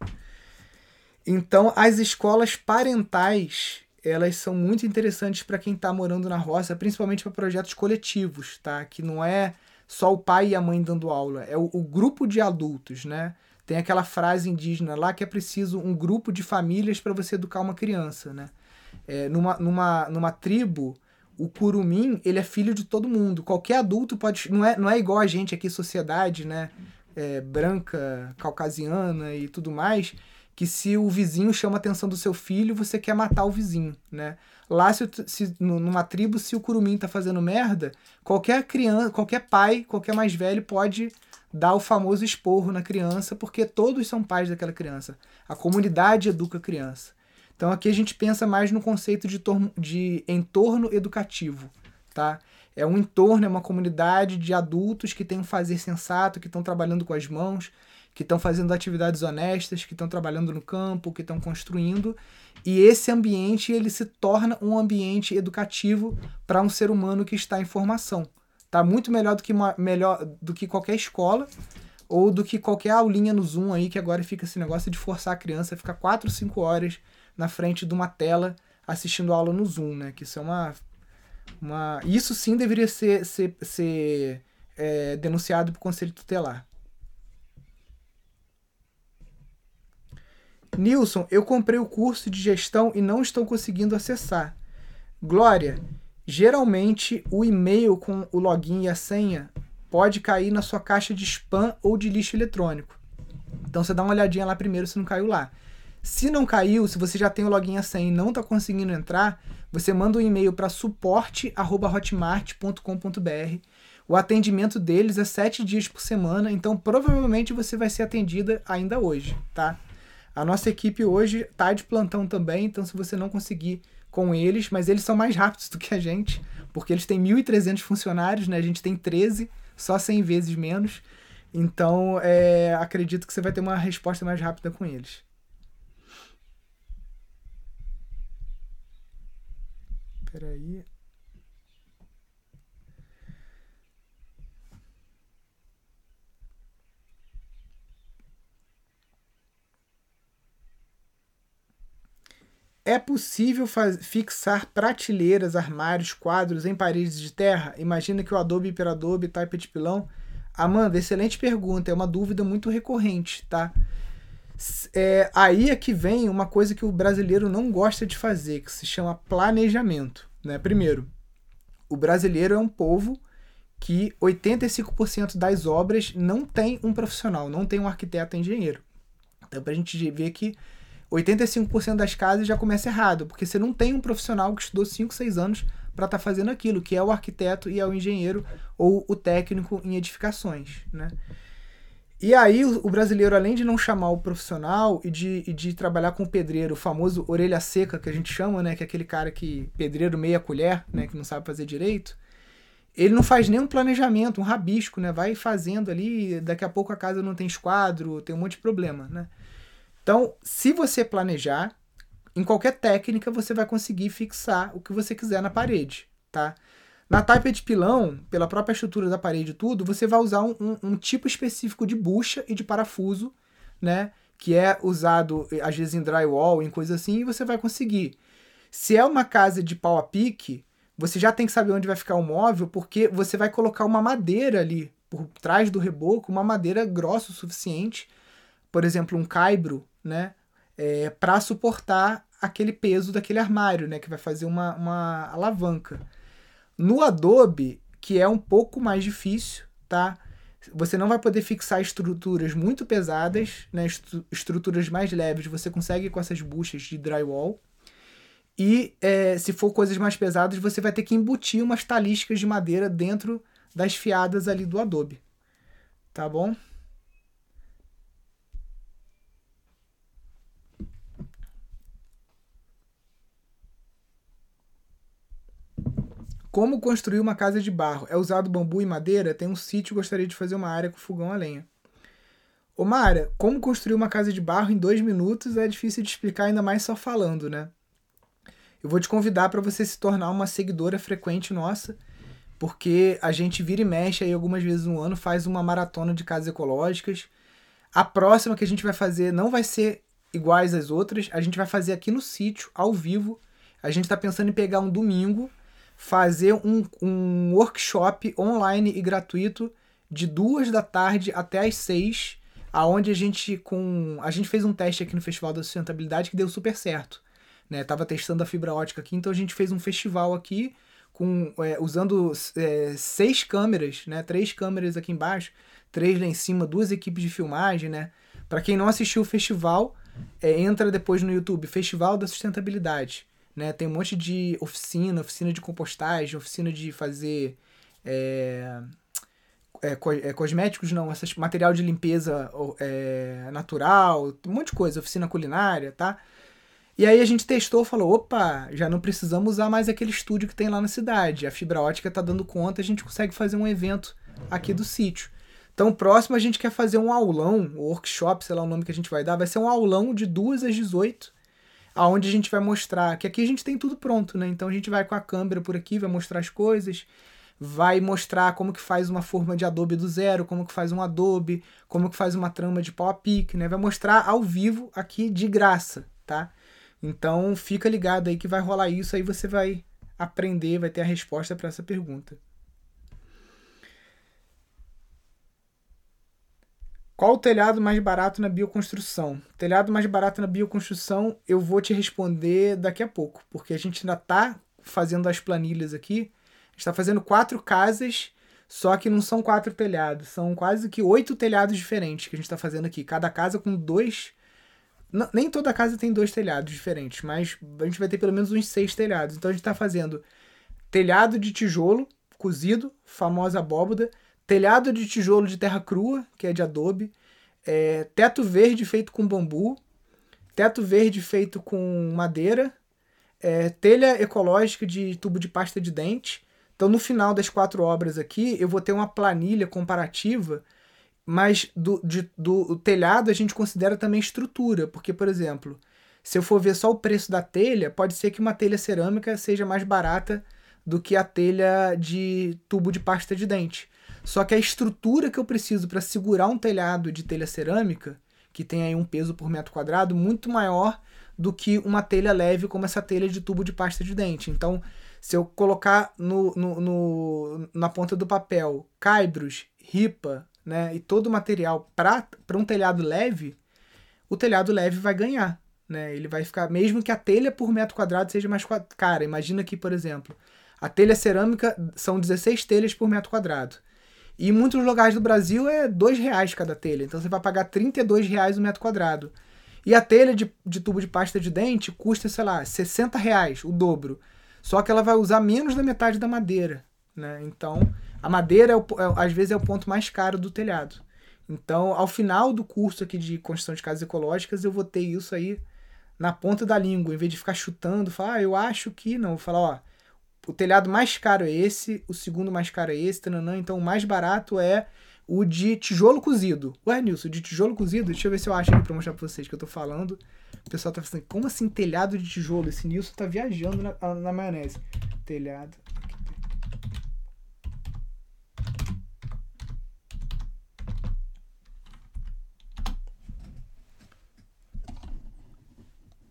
[SPEAKER 1] Então as escolas parentais elas são muito interessantes para quem está morando na roça, principalmente para projetos coletivos, tá? Que não é só o pai e a mãe dando aula, é o, o grupo de adultos, né? Tem aquela frase indígena lá que é preciso um grupo de famílias para você educar uma criança, né? É, numa, numa, numa tribo, o curumim, ele é filho de todo mundo. Qualquer adulto pode. Não é, não é igual a gente aqui, sociedade, né? É, branca, caucasiana e tudo mais, que se o vizinho chama a atenção do seu filho, você quer matar o vizinho, né? Lá, se, se, numa tribo, se o curumim tá fazendo merda, qualquer criança, qualquer pai, qualquer mais velho pode dar o famoso esporro na criança, porque todos são pais daquela criança. A comunidade educa a criança. Então aqui a gente pensa mais no conceito de, de entorno educativo, tá? É um entorno, é uma comunidade de adultos que tem um fazer sensato, que estão trabalhando com as mãos, que estão fazendo atividades honestas, que estão trabalhando no campo, que estão construindo, e esse ambiente ele se torna um ambiente educativo para um ser humano que está em formação. Tá muito melhor do que uma, melhor do que qualquer escola ou do que qualquer aulinha no Zoom aí que agora fica esse negócio de forçar a criança a ficar 4, 5 horas na frente de uma tela assistindo aula no Zoom, né? Que isso é uma. uma isso sim deveria ser, ser, ser é, denunciado para o Conselho Tutelar. Nilson, eu comprei o curso de gestão e não estou conseguindo acessar. Glória, geralmente o e-mail com o login e a senha pode cair na sua caixa de spam ou de lixo eletrônico. Então você dá uma olhadinha lá primeiro se não caiu lá. Se não caiu, se você já tem o login a senha e não está conseguindo entrar, você manda um e-mail para suporte@hotmart.com.br. O atendimento deles é sete dias por semana, então provavelmente você vai ser atendida ainda hoje, tá? A nossa equipe hoje tá de plantão também, então se você não conseguir com eles, mas eles são mais rápidos do que a gente, porque eles têm 1.300 funcionários, né? A gente tem 13, só 100 vezes menos. Então, é, acredito que você vai ter uma resposta mais rápida com eles. Peraí. É possível fixar prateleiras, armários, quadros em paredes de terra? Imagina que o Adobe Hyperadobe Type de pilão. Amanda, excelente pergunta. É uma dúvida muito recorrente, tá? É, aí é que vem uma coisa que o brasileiro não gosta de fazer, que se chama planejamento. Né? Primeiro, o brasileiro é um povo que 85% das obras não tem um profissional, não tem um arquiteto engenheiro. Então, para a gente ver que 85% das casas já começa errado, porque você não tem um profissional que estudou 5, 6 anos para estar tá fazendo aquilo, que é o arquiteto e é o engenheiro ou o técnico em edificações, né? E aí o brasileiro, além de não chamar o profissional e de, e de trabalhar com o pedreiro, o famoso orelha seca que a gente chama, né? Que é aquele cara que. pedreiro meia colher, né? Que não sabe fazer direito. Ele não faz nenhum planejamento, um rabisco, né? Vai fazendo ali, daqui a pouco a casa não tem esquadro, tem um monte de problema, né? Então, se você planejar, em qualquer técnica você vai conseguir fixar o que você quiser na parede, tá? Na taipa de pilão, pela própria estrutura da parede e tudo, você vai usar um, um, um, tipo específico de bucha e de parafuso, né? Que é usado, às vezes, em drywall, em coisa assim, e você vai conseguir. Se é uma casa de pau a pique, você já tem que saber onde vai ficar o móvel, porque você vai colocar uma madeira ali por trás do reboco, uma madeira grossa o suficiente, por exemplo, um caibro, né? É, para suportar aquele peso daquele armário, né? Que vai fazer uma, uma alavanca. No Adobe, que é um pouco mais difícil, tá? Você não vai poder fixar estruturas muito pesadas, né? estruturas mais leves você consegue com essas buchas de drywall. E é, se for coisas mais pesadas, você vai ter que embutir umas talísticas de madeira dentro das fiadas ali do Adobe. Tá bom? Como construir uma casa de barro? É usado bambu e madeira? Tem um sítio, gostaria de fazer uma área com fogão a lenha. Ô Mara, como construir uma casa de barro em dois minutos é difícil de explicar, ainda mais só falando, né? Eu vou te convidar para você se tornar uma seguidora frequente nossa, porque a gente vira e mexe aí algumas vezes no ano, faz uma maratona de casas ecológicas. A próxima que a gente vai fazer não vai ser iguais às outras, a gente vai fazer aqui no sítio, ao vivo. A gente está pensando em pegar um domingo fazer um, um workshop online e gratuito de duas da tarde até as seis, aonde a gente com a gente fez um teste aqui no Festival da Sustentabilidade que deu super certo, né? Tava testando a fibra ótica aqui, então a gente fez um festival aqui com é, usando é, seis câmeras, né? Três câmeras aqui embaixo, três lá em cima, duas equipes de filmagem, né? Para quem não assistiu o festival, é, entra depois no YouTube Festival da Sustentabilidade. Né? Tem um monte de oficina, oficina de compostagem, oficina de fazer é, é, co é, cosméticos, não, essas, material de limpeza é, natural, um monte de coisa, oficina culinária, tá? E aí a gente testou, falou, opa, já não precisamos usar mais aquele estúdio que tem lá na cidade. A fibra ótica está dando conta, a gente consegue fazer um evento aqui do sítio. Então, próximo a gente quer fazer um aulão, um workshop, sei lá o nome que a gente vai dar, vai ser um aulão de 2 às 18 aonde a gente vai mostrar que aqui a gente tem tudo pronto, né? Então a gente vai com a câmera por aqui, vai mostrar as coisas, vai mostrar como que faz uma forma de Adobe do zero, como que faz um Adobe, como que faz uma trama de pau a pique, né? Vai mostrar ao vivo aqui de graça, tá? Então fica ligado aí que vai rolar isso, aí você vai aprender, vai ter a resposta para essa pergunta. Qual o telhado mais barato na bioconstrução? Telhado mais barato na bioconstrução, eu vou te responder daqui a pouco, porque a gente ainda está fazendo as planilhas aqui. Está fazendo quatro casas, só que não são quatro telhados, são quase que oito telhados diferentes que a gente está fazendo aqui. Cada casa com dois. Não, nem toda casa tem dois telhados diferentes, mas a gente vai ter pelo menos uns seis telhados. Então a gente está fazendo telhado de tijolo cozido, famosa abóboda, telhado de tijolo de terra crua, que é de adobe, é, teto verde feito com bambu, teto verde feito com madeira, é, telha ecológica de tubo de pasta de dente, Então, no final das quatro obras aqui, eu vou ter uma planilha comparativa, mas do, de, do telhado a gente considera também estrutura, porque, por exemplo, se eu for ver só o preço da telha, pode ser que uma telha cerâmica seja mais barata do que a telha de tubo de pasta de dente. Só que a estrutura que eu preciso para segurar um telhado de telha cerâmica, que tem aí um peso por metro quadrado muito maior do que uma telha leve como essa telha de tubo de pasta de dente. Então, se eu colocar no, no, no na ponta do papel caibros, ripa né, e todo o material para um telhado leve, o telhado leve vai ganhar. Né? Ele vai ficar, mesmo que a telha por metro quadrado seja mais cara. Imagina que, por exemplo, a telha cerâmica são 16 telhas por metro quadrado. E em muitos lugares do Brasil é R$ reais cada telha. Então você vai pagar R$ reais o metro quadrado. E a telha de, de tubo de pasta de dente custa, sei lá, 60 reais, o dobro. Só que ela vai usar menos da metade da madeira. Né? Então, a madeira, é o, é, às vezes, é o ponto mais caro do telhado. Então, ao final do curso aqui de construção de casas ecológicas, eu vou ter isso aí na ponta da língua, em vez de ficar chutando, falar, ah, eu acho que não. Vou falar, ó, o telhado mais caro é esse, o segundo mais caro é esse, tananã, então o mais barato é o de tijolo cozido. Ué, Nilson, de tijolo cozido? Deixa eu ver se eu acho aqui pra mostrar pra vocês que eu tô falando. O pessoal tá pensando, como assim telhado de tijolo? Esse Nilson tá viajando na, na maionese. Telhado.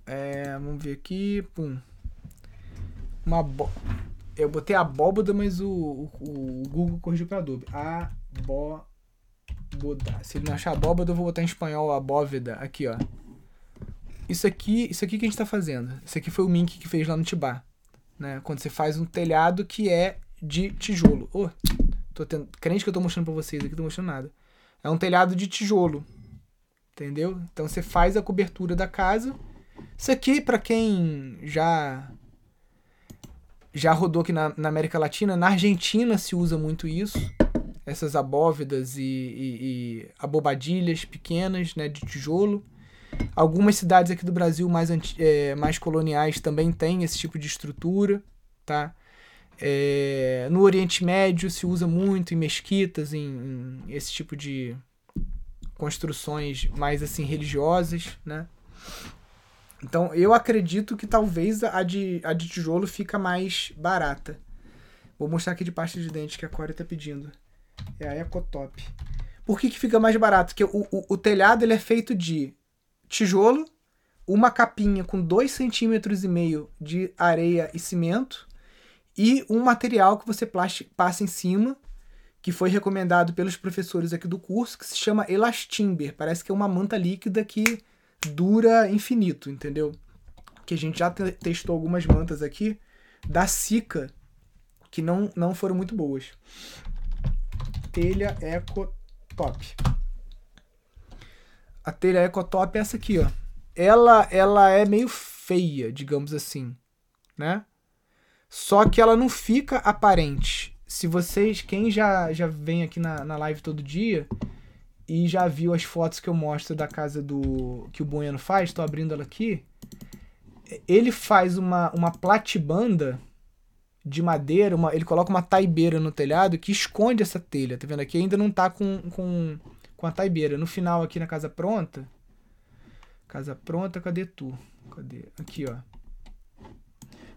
[SPEAKER 1] É, vamos ver aqui. Pum uma bo... Eu botei abóboda, mas o, o, o Google corrigiu para Adobe. Abóboda. Se ele não achar abóboda, eu vou botar em espanhol abóveda. Aqui, ó. Isso aqui, isso aqui que a gente está fazendo. Isso aqui foi o Mink que fez lá no Tibá. Né? Quando você faz um telhado que é de tijolo. Oh, tô tendo... Crente que eu tô mostrando para vocês aqui, tô mostrando nada. É um telhado de tijolo. Entendeu? Então você faz a cobertura da casa. Isso aqui, para quem já já rodou aqui na, na, América Latina. Na Argentina se usa muito isso. Essas abóvedas e, e, e abobadilhas pequenas né, de tijolo. Algumas cidades aqui do Brasil mais, é, mais coloniais também têm esse tipo de estrutura. Tá? É, no Oriente Médio se usa muito em mesquitas, em, em esse tipo de construções mais assim religiosas, né? Então eu acredito que talvez a de, a de tijolo fica mais barata. Vou mostrar aqui de pasta de dente que a Core tá pedindo. É a Ecotop. Por que, que fica mais barato? Porque o, o, o telhado ele é feito de tijolo, uma capinha com 2,5 centímetros e meio de areia e cimento e um material que você passa em cima, que foi recomendado pelos professores aqui do curso, que se chama Elastimber. Parece que é uma manta líquida que dura infinito, entendeu? Que a gente já testou algumas mantas aqui da Sica que não, não foram muito boas. Telha Eco Top. A telha Eco Top é essa aqui, ó. Ela, ela é meio feia, digamos assim, né? Só que ela não fica aparente. Se vocês, quem já, já vem aqui na, na live todo dia, e já viu as fotos que eu mostro da casa do que o Bueno faz, estou abrindo ela aqui. Ele faz uma, uma platibanda de madeira, uma, ele coloca uma taibeira no telhado que esconde essa telha, tá vendo aqui? Ainda não tá com, com, com a taibeira. No final aqui na casa pronta, casa pronta, cadê tu? Cadê? Aqui, ó.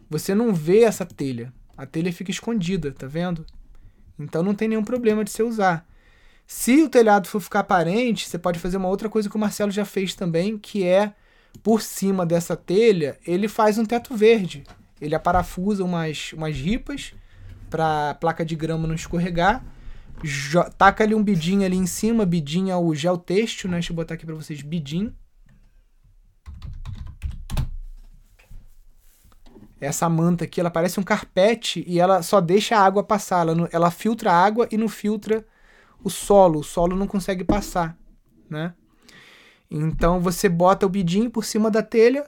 [SPEAKER 1] Você não vê essa telha. A telha fica escondida, tá vendo? Então não tem nenhum problema de você usar. Se o telhado for ficar aparente, você pode fazer uma outra coisa que o Marcelo já fez também, que é por cima dessa telha, ele faz um teto verde. Ele aparafusa umas, umas ripas para a placa de grama não escorregar. Taca ali um bidinho ali em cima, bidinho é o gel têxtil, né? Deixa eu botar aqui para vocês, bidinho. Essa manta aqui, ela parece um carpete e ela só deixa a água passar. Ela, ela filtra a água e não filtra o solo, o solo não consegue passar, né? Então você bota o bidinho por cima da telha,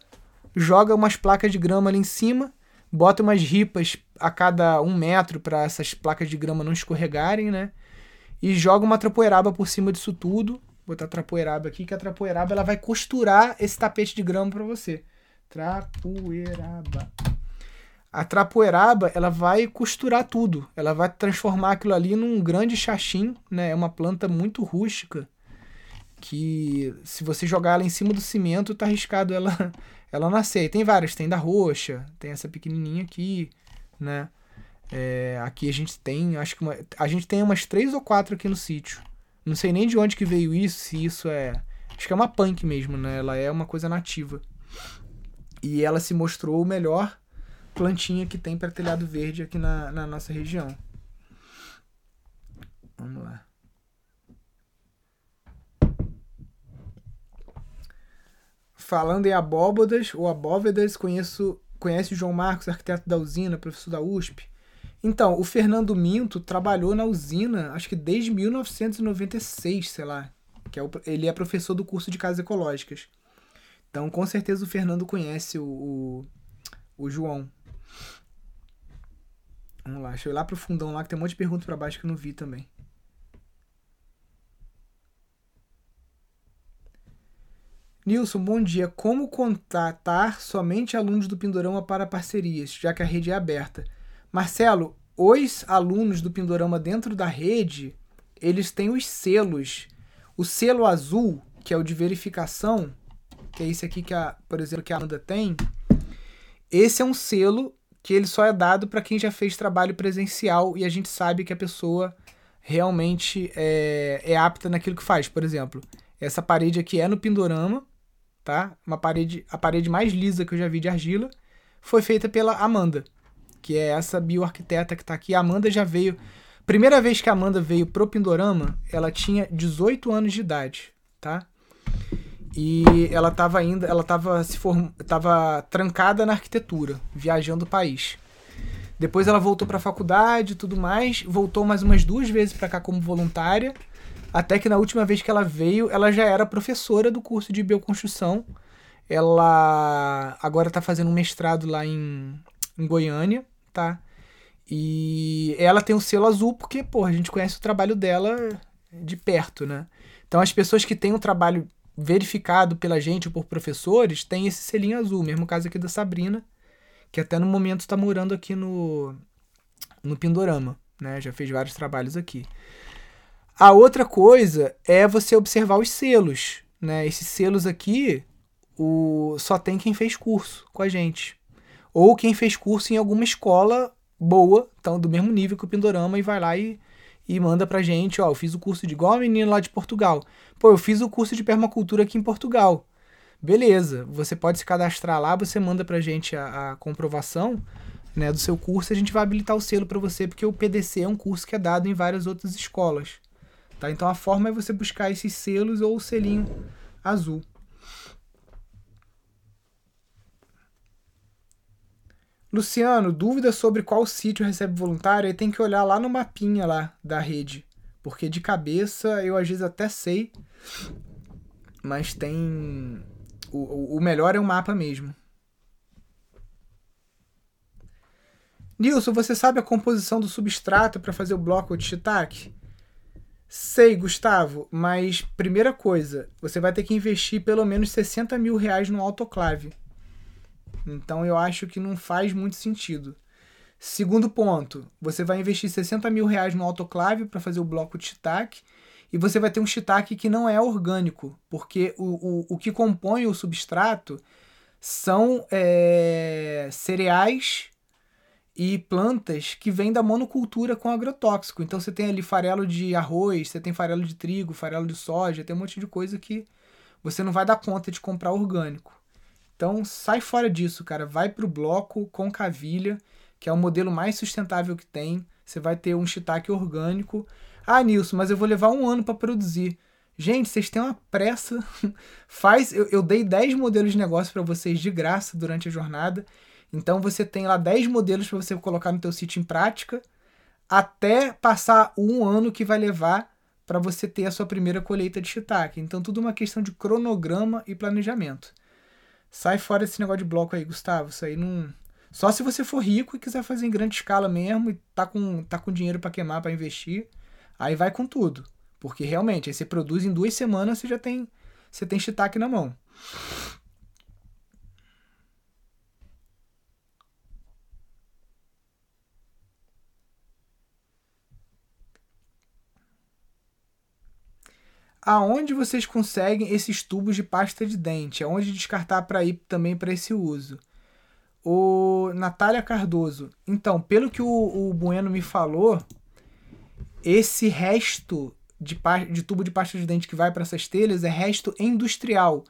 [SPEAKER 1] joga umas placas de grama ali em cima, bota umas ripas a cada um metro para essas placas de grama não escorregarem, né? E joga uma trapoeiraba por cima disso tudo. Vou botar a trapoeiraba aqui, que a trapoeiraba ela vai costurar esse tapete de grama para você. Trapoeiraba. A trapoeraba, ela vai costurar tudo. Ela vai transformar aquilo ali num grande xaxim, né? É uma planta muito rústica que se você jogar ela em cima do cimento, tá arriscado ela ela nascer. E tem várias, tem da roxa, tem essa pequenininha aqui, né? É, aqui a gente tem, acho que uma, a gente tem umas três ou quatro aqui no sítio. Não sei nem de onde que veio isso, se isso é, acho que é uma punk mesmo, né? Ela é uma coisa nativa. E ela se mostrou melhor plantinha que tem para telhado verde aqui na, na nossa região. Vamos lá. Falando em abóbodas ou abóvedas, conheço, conhece João Marcos, arquiteto da usina, professor da USP. Então, o Fernando Minto trabalhou na usina, acho que desde 1996, sei lá. Que é o, ele é professor do curso de casas ecológicas. Então, com certeza o Fernando conhece o, o, o João. Vamos lá, deixa eu ir lá pro fundão lá, que tem um monte de perguntas para baixo que eu não vi também. Nilson, bom dia. Como contatar somente alunos do Pindorama para parcerias, já que a rede é aberta? Marcelo, os alunos do Pindorama dentro da rede, eles têm os selos. O selo azul, que é o de verificação, que é esse aqui que, a, por exemplo, que a Amanda tem, esse é um selo que ele só é dado para quem já fez trabalho presencial e a gente sabe que a pessoa realmente é, é apta naquilo que faz. Por exemplo, essa parede aqui é no Pindorama, tá? Uma parede, a parede mais lisa que eu já vi de argila, foi feita pela Amanda, que é essa bioarquiteta que está aqui. A Amanda já veio. Primeira vez que a Amanda veio pro Pindorama, ela tinha 18 anos de idade, tá? E ela estava ainda, ela estava se form... tava trancada na arquitetura, viajando o país. Depois ela voltou para a faculdade e tudo mais, voltou mais umas duas vezes para cá como voluntária, até que na última vez que ela veio, ela já era professora do curso de bioconstrução. Ela agora está fazendo um mestrado lá em, em Goiânia, tá? E ela tem o selo azul porque, pô, a gente conhece o trabalho dela de perto, né? Então as pessoas que têm um trabalho verificado pela gente ou por professores, tem esse selinho azul. Mesmo caso aqui da Sabrina, que até no momento está morando aqui no, no Pindorama. Né? Já fez vários trabalhos aqui. A outra coisa é você observar os selos. Né? Esses selos aqui o, só tem quem fez curso com a gente. Ou quem fez curso em alguma escola boa, então do mesmo nível que o Pindorama, e vai lá e e manda pra gente, ó, eu fiz o curso de igual a menina lá de Portugal. Pô, eu fiz o curso de permacultura aqui em Portugal. Beleza, você pode se cadastrar lá, você manda pra gente a, a comprovação né, do seu curso, a gente vai habilitar o selo para você, porque o PDC é um curso que é dado em várias outras escolas. Tá? Então a forma é você buscar esses selos ou o selinho azul. Luciano, dúvida sobre qual sítio recebe voluntário, aí tem que olhar lá no mapinha lá da rede. Porque de cabeça eu às vezes até sei, mas tem. O, o melhor é o mapa mesmo. Nilson, você sabe a composição do substrato para fazer o bloco de shiitake? Sei, Gustavo, mas primeira coisa, você vai ter que investir pelo menos 60 mil reais no autoclave. Então eu acho que não faz muito sentido. Segundo ponto, você vai investir 60 mil reais no autoclave para fazer o bloco de shiitake e você vai ter um shiitake que não é orgânico, porque o, o, o que compõe o substrato são é, cereais e plantas que vêm da monocultura com agrotóxico. Então você tem ali farelo de arroz, você tem farelo de trigo, farelo de soja, tem um monte de coisa que você não vai dar conta de comprar orgânico. Então sai fora disso, cara. Vai pro bloco com cavilha, que é o modelo mais sustentável que tem. Você vai ter um shiitake orgânico. Ah, Nilson, mas eu vou levar um ano para produzir. Gente, vocês têm uma pressa. Faz, eu, eu dei 10 modelos de negócio para vocês de graça durante a jornada. Então você tem lá 10 modelos para você colocar no teu sítio em prática, até passar um ano que vai levar para você ter a sua primeira colheita de shiitake. Então tudo uma questão de cronograma e planejamento. Sai fora desse negócio de bloco aí, Gustavo. Isso aí não. Só se você for rico e quiser fazer em grande escala mesmo e tá com, tá com dinheiro para queimar, para investir, aí vai com tudo. Porque realmente, aí você produz em duas semanas, você já tem, você tem shiitake na mão. Aonde vocês conseguem esses tubos de pasta de dente? Aonde descartar para ir também para esse uso? O Natália Cardoso. Então, pelo que o, o Bueno me falou, esse resto de, de tubo de pasta de dente que vai para essas telhas é resto industrial.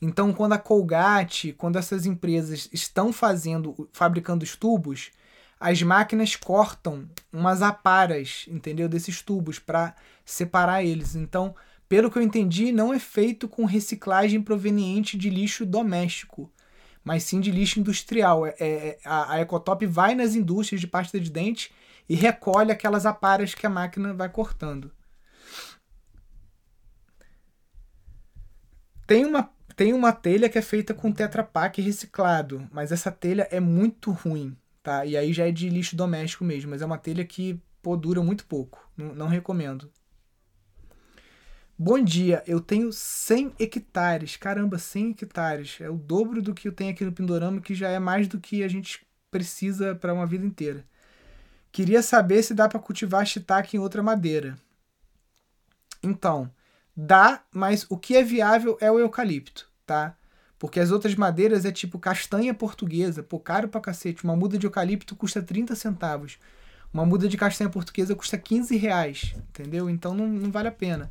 [SPEAKER 1] Então, quando a Colgate, quando essas empresas estão fazendo, fabricando os tubos, as máquinas cortam umas aparas, entendeu? Desses tubos para separar eles. Então, pelo que eu entendi, não é feito com reciclagem proveniente de lixo doméstico, mas sim de lixo industrial. É, é, a, a Ecotop vai nas indústrias de pasta de dente e recolhe aquelas aparas que a máquina vai cortando. Tem uma, tem uma telha que é feita com Tetra Pak reciclado, mas essa telha é muito ruim, tá? E aí já é de lixo doméstico mesmo, mas é uma telha que pô, dura muito pouco. Não, não recomendo. Bom dia, eu tenho 100 hectares. Caramba, 100 hectares. É o dobro do que eu tenho aqui no Pindorama, que já é mais do que a gente precisa para uma vida inteira. Queria saber se dá para cultivar shiitake em outra madeira. Então, dá, mas o que é viável é o eucalipto, tá? Porque as outras madeiras é tipo castanha portuguesa, pô, caro pra cacete. Uma muda de eucalipto custa 30 centavos. Uma muda de castanha portuguesa custa 15 reais, entendeu? Então não, não vale a pena.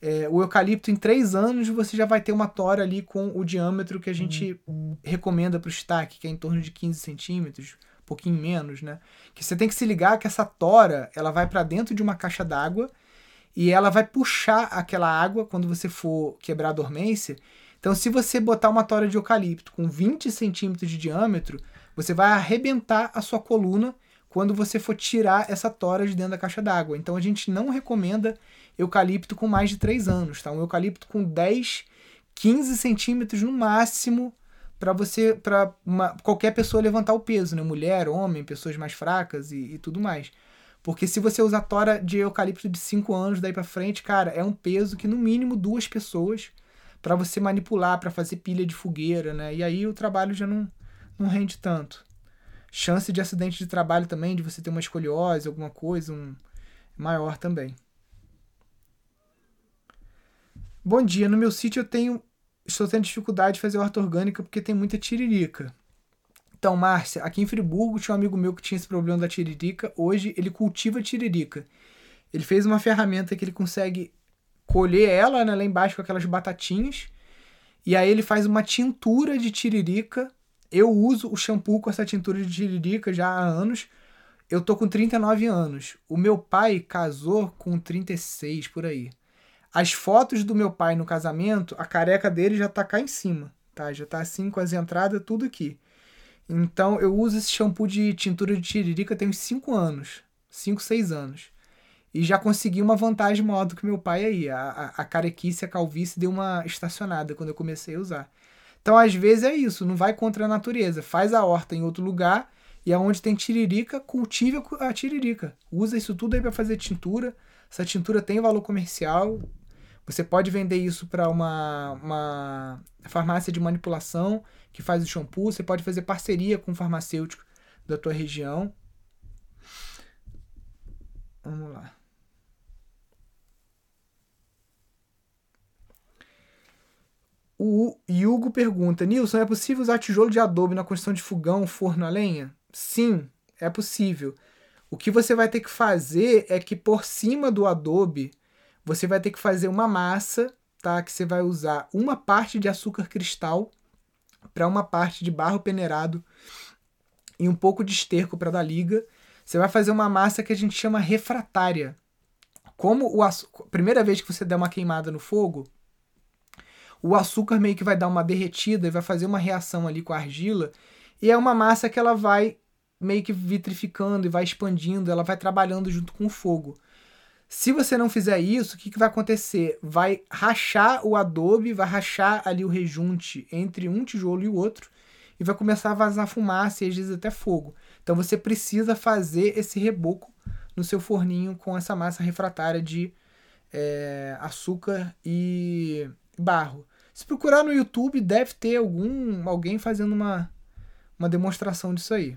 [SPEAKER 1] É, o eucalipto, em três anos, você já vai ter uma tora ali com o diâmetro que a gente recomenda para o estaque, que é em torno de 15 centímetros, um pouquinho menos, né? Que você tem que se ligar que essa tora ela vai para dentro de uma caixa d'água e ela vai puxar aquela água quando você for quebrar a dormência. Então, se você botar uma tora de eucalipto com 20 centímetros de diâmetro, você vai arrebentar a sua coluna quando você for tirar essa tora de dentro da caixa d'água. Então, a gente não recomenda eucalipto com mais de 3 anos, tá? Um eucalipto com 10, 15 centímetros no máximo para você, para qualquer pessoa levantar o peso, né? Mulher, homem, pessoas mais fracas e, e tudo mais. Porque se você usar tora de eucalipto de 5 anos daí para frente, cara, é um peso que no mínimo duas pessoas para você manipular, para fazer pilha de fogueira, né? E aí o trabalho já não, não rende tanto. Chance de acidente de trabalho também, de você ter uma escoliose, alguma coisa, um maior também. Bom dia, no meu sítio eu tenho. Estou tendo dificuldade de fazer horta orgânica porque tem muita tiririca. Então, Márcia, aqui em Friburgo tinha um amigo meu que tinha esse problema da tiririca. Hoje ele cultiva tiririca. Ele fez uma ferramenta que ele consegue colher ela né, lá embaixo com aquelas batatinhas. E aí ele faz uma tintura de tiririca. Eu uso o shampoo com essa tintura de tiririca já há anos. Eu tô com 39 anos. O meu pai casou com 36 por aí. As fotos do meu pai no casamento, a careca dele já tá cá em cima, tá? Já tá assim com as entradas tudo aqui. Então eu uso esse shampoo de tintura de tiririca tem uns 5 anos, 5, 6 anos. E já consegui uma vantagem maior do que meu pai aí. A, a, a carequice, a calvície deu uma estacionada quando eu comecei a usar. Então, às vezes é isso, não vai contra a natureza. Faz a horta em outro lugar e aonde tem tiririca, cultive a tiririca. Usa isso tudo aí para fazer tintura. Essa tintura tem valor comercial, você pode vender isso para uma, uma farmácia de manipulação que faz o shampoo. Você pode fazer parceria com um farmacêutico da tua região. Vamos lá. O Hugo pergunta: Nilson, é possível usar tijolo de adobe na construção de fogão, forno a lenha? Sim, é possível. O que você vai ter que fazer é que por cima do adobe você vai ter que fazer uma massa, tá? Que você vai usar uma parte de açúcar cristal para uma parte de barro peneirado e um pouco de esterco para dar liga. Você vai fazer uma massa que a gente chama refratária. Como o açúcar, primeira vez que você der uma queimada no fogo, o açúcar meio que vai dar uma derretida e vai fazer uma reação ali com a argila, e é uma massa que ela vai meio que vitrificando e vai expandindo, ela vai trabalhando junto com o fogo. Se você não fizer isso, o que, que vai acontecer? Vai rachar o adobe, vai rachar ali o rejunte entre um tijolo e o outro e vai começar a vazar fumaça e às vezes até fogo. Então você precisa fazer esse reboco no seu forninho com essa massa refratária de é, açúcar e barro. Se procurar no YouTube, deve ter algum alguém fazendo uma, uma demonstração disso aí.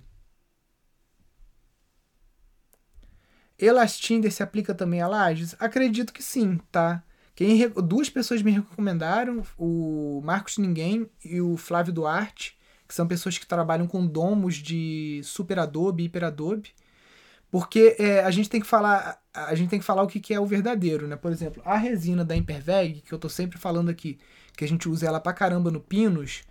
[SPEAKER 1] Elastinder se aplica também a lajes? Acredito que sim, tá? Quem, duas pessoas me recomendaram, o Marcos Ninguém e o Flávio Duarte, que são pessoas que trabalham com domos de Super Adobe Hyper Adobe. Porque é, a gente tem que falar a gente tem que falar o que, que é o verdadeiro, né? Por exemplo, a resina da Imperveg, que eu tô sempre falando aqui, que a gente usa ela pra caramba no Pinos,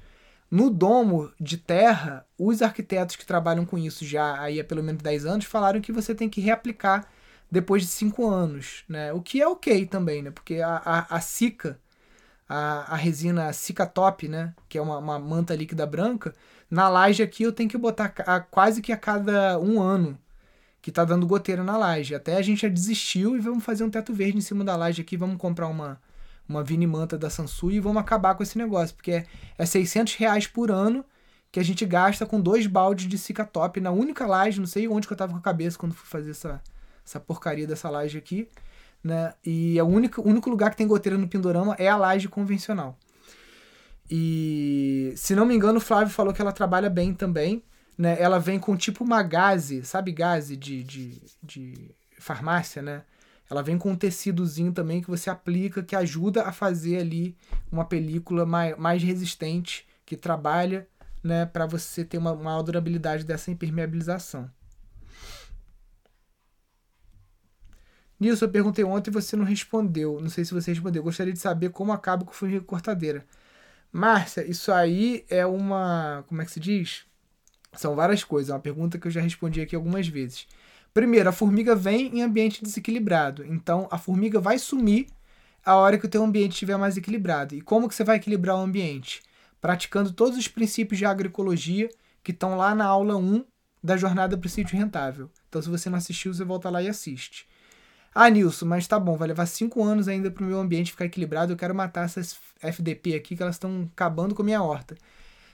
[SPEAKER 1] no domo de terra, os arquitetos que trabalham com isso já aí há pelo menos 10 anos falaram que você tem que reaplicar depois de 5 anos, né? O que é ok também, né? Porque a, a, a Sica, a, a resina Sica Top, né? Que é uma, uma manta líquida branca, na laje aqui eu tenho que botar a, quase que a cada um ano que tá dando goteira na laje. Até a gente já desistiu e vamos fazer um teto verde em cima da laje aqui, vamos comprar uma, uma Vini Manta da Sansui e vamos acabar com esse negócio, porque é, é 600 reais por ano que a gente gasta com dois baldes de Sica Top na única laje, não sei onde que eu tava com a cabeça quando fui fazer essa, essa porcaria dessa laje aqui, né? E é o único, único lugar que tem goteira no Pindorama é a laje convencional. E se não me engano, o Flávio falou que ela trabalha bem também né? Ela vem com tipo uma gaze, sabe gaze de, de, de farmácia, né? Ela vem com um tecidozinho também que você aplica, que ajuda a fazer ali uma película mais, mais resistente, que trabalha né, para você ter uma maior durabilidade dessa impermeabilização. Nilson, eu perguntei ontem e você não respondeu. Não sei se você respondeu. Gostaria de saber como acaba com formiga cortadeira. Márcia, isso aí é uma. Como é que se diz? São várias coisas, é uma pergunta que eu já respondi aqui algumas vezes. Primeiro, a formiga vem em ambiente desequilibrado, então a formiga vai sumir a hora que o teu ambiente estiver mais equilibrado. E como que você vai equilibrar o ambiente? Praticando todos os princípios de agroecologia que estão lá na aula 1 da jornada para o sítio rentável. Então, se você não assistiu, você volta lá e assiste. Ah, Nilson, mas tá bom, vai levar 5 anos ainda para o meu ambiente ficar equilibrado. Eu quero matar essas FDP aqui que elas estão acabando com a minha horta.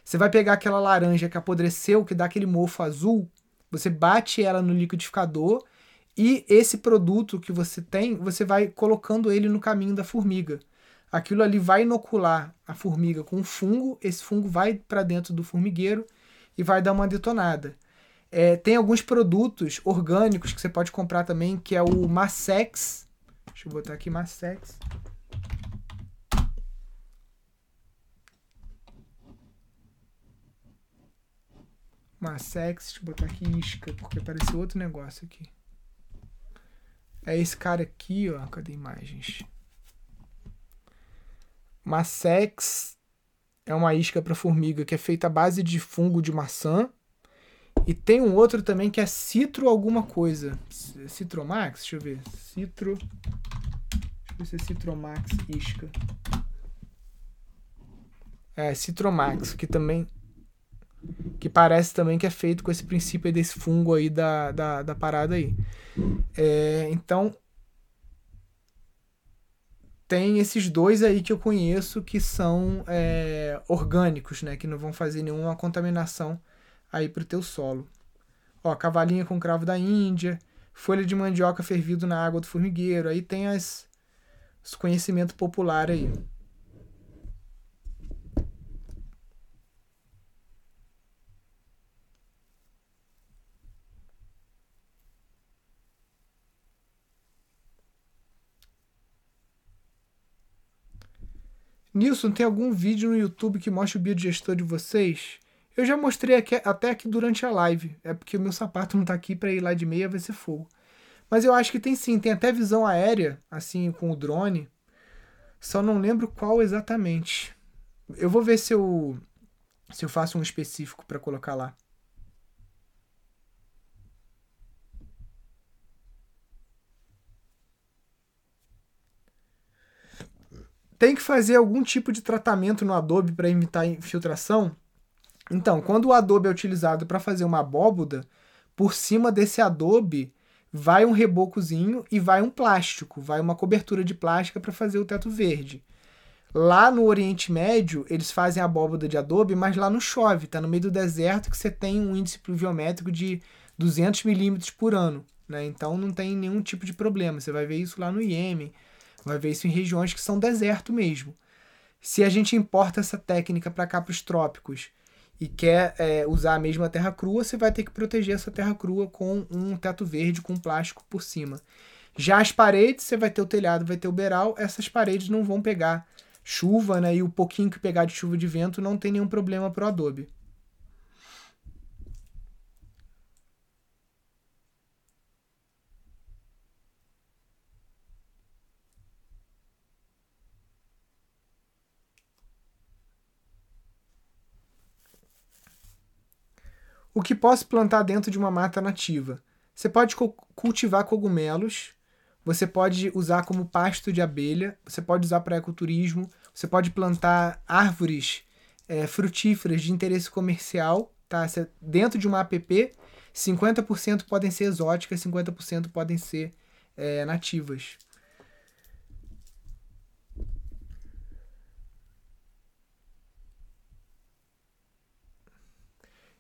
[SPEAKER 1] Você vai pegar aquela laranja que apodreceu, que dá aquele mofo azul, você bate ela no liquidificador e esse produto que você tem, você vai colocando ele no caminho da formiga. Aquilo ali vai inocular a formiga com fungo, esse fungo vai para dentro do formigueiro e vai dar uma detonada. É, tem alguns produtos orgânicos que você pode comprar também, que é o Massex. Deixa eu botar aqui Massex. Massex, deixa eu botar aqui isca, porque apareceu outro negócio aqui. É esse cara aqui, ó. Cadê imagens? Massex é uma isca para formiga que é feita à base de fungo de maçã. E tem um outro também que é citro alguma coisa. Citromax? Deixa eu ver. Citro. Deixa eu ver se é Citromax isca. É, Citromax, que também que parece também que é feito com esse princípio desse fungo aí da, da, da parada aí. É, então, tem esses dois aí que eu conheço que são é, orgânicos, né? Que não vão fazer nenhuma contaminação aí pro teu solo. Ó, cavalinha com cravo da Índia, folha de mandioca fervido na água do formigueiro. Aí tem as, os conhecimento popular aí. Nilson, tem algum vídeo no YouTube que mostre o biodigestor de vocês? Eu já mostrei aqui, até aqui durante a live. É porque o meu sapato não tá aqui para ir lá de meia, vai ser fogo. Mas eu acho que tem sim, tem até visão aérea, assim, com o drone. Só não lembro qual exatamente. Eu vou ver se eu se eu faço um específico para colocar lá. Tem que fazer algum tipo de tratamento no Adobe para evitar infiltração. Então, quando o Adobe é utilizado para fazer uma abóboda, por cima desse Adobe vai um rebocozinho e vai um plástico, vai uma cobertura de plástica para fazer o teto verde. Lá no Oriente Médio, eles fazem abóboda de Adobe, mas lá não chove, tá no meio do deserto que você tem um índice pluviométrico de 200 milímetros por ano. Né? Então não tem nenhum tipo de problema. Você vai ver isso lá no Iêmen, Vai ver isso em regiões que são deserto mesmo. Se a gente importa essa técnica para cá para os trópicos e quer é, usar a mesma terra crua, você vai ter que proteger essa terra crua com um teto verde com plástico por cima. Já as paredes, você vai ter o telhado, vai ter o beiral, essas paredes não vão pegar chuva, né? E o pouquinho que pegar de chuva de vento não tem nenhum problema pro Adobe. O que posso plantar dentro de uma mata nativa? Você pode cultivar cogumelos, você pode usar como pasto de abelha, você pode usar para ecoturismo, você pode plantar árvores é, frutíferas de interesse comercial, tá? Dentro de uma app, 50% podem ser exóticas, 50% podem ser é, nativas.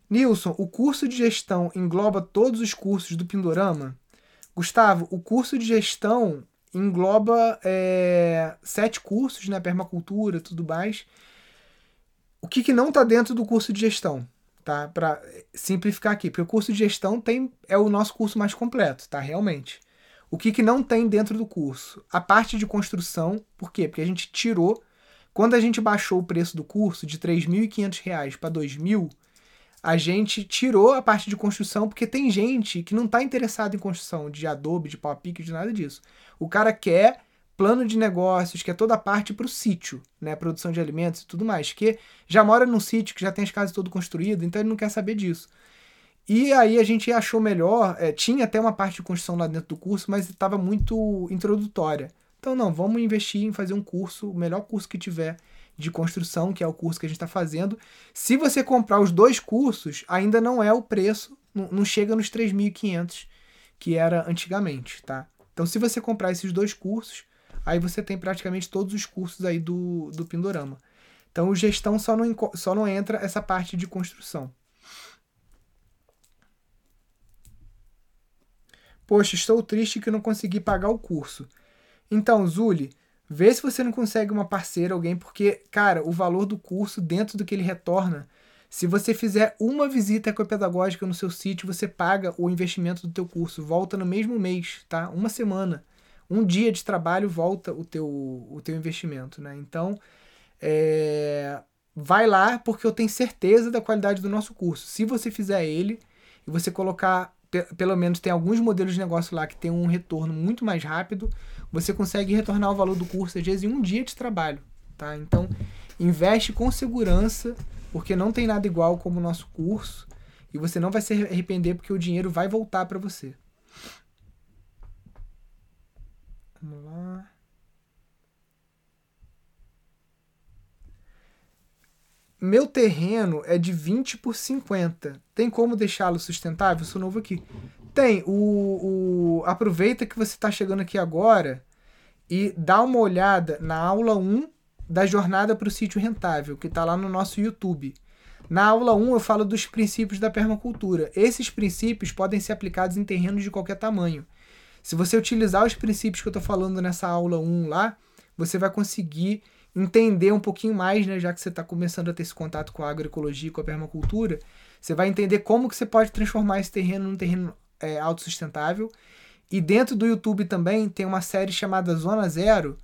[SPEAKER 1] Nilson, o curso de gestão engloba todos os cursos do Pindorama? Gustavo, o curso de gestão engloba é, sete cursos, né? Permacultura, tudo mais. O que, que não está dentro do curso de gestão? Tá? Para simplificar aqui, porque o curso de gestão tem, é o nosso curso mais completo, tá? Realmente. O que, que não tem dentro do curso? A parte de construção, por quê? Porque a gente tirou. Quando a gente baixou o preço do curso de R$ 3.500 para R$ 2.000, a gente tirou a parte de construção, porque tem gente que não está interessado em construção de Adobe, de PowerPic, de nada disso. O cara quer plano de negócios, quer toda a parte para o sítio, né? Produção de alimentos e tudo mais. Que já mora num sítio que já tem as casas todo construídas, então ele não quer saber disso. E aí a gente achou melhor, é, tinha até uma parte de construção lá dentro do curso, mas estava muito introdutória. Então, não, vamos investir em fazer um curso, o melhor curso que tiver de construção, que é o curso que a gente está fazendo. Se você comprar os dois cursos, ainda não é o preço, não, chega nos 3.500 que era antigamente, tá? Então, se você comprar esses dois cursos, aí você tem praticamente todos os cursos aí do, do Pindorama. Então, gestão só não, só não entra essa parte de construção. Poxa, estou triste que não consegui pagar o curso. Então, Zuli, Vê se você não consegue uma parceira, alguém, porque, cara, o valor do curso dentro do que ele retorna, se você fizer uma visita ecopedagógica no seu sítio, você paga o investimento do teu curso, volta no mesmo mês, tá? Uma semana. Um dia de trabalho volta o teu, o teu investimento, né? Então, é... vai lá porque eu tenho certeza da qualidade do nosso curso. Se você fizer ele e você colocar, pelo menos tem alguns modelos de negócio lá que tem um retorno muito mais rápido, você consegue retornar o valor do curso às vezes em um dia de trabalho, tá? Então, investe com segurança, porque não tem nada igual como o nosso curso e você não vai se arrepender porque o dinheiro vai voltar para você. Vamos lá. Meu terreno é de 20 por 50. Tem como deixá-lo sustentável? sou novo aqui. Tem. O, o aproveita que você está chegando aqui agora e dá uma olhada na aula 1 da jornada para o sítio rentável, que está lá no nosso YouTube. Na aula 1 eu falo dos princípios da permacultura. Esses princípios podem ser aplicados em terrenos de qualquer tamanho. Se você utilizar os princípios que eu estou falando nessa aula 1 lá, você vai conseguir entender um pouquinho mais, né, já que você está começando a ter esse contato com a agroecologia, com a permacultura, você vai entender como que você pode transformar esse terreno num terreno é, autossustentável. E dentro do YouTube também tem uma série chamada Zona Zero,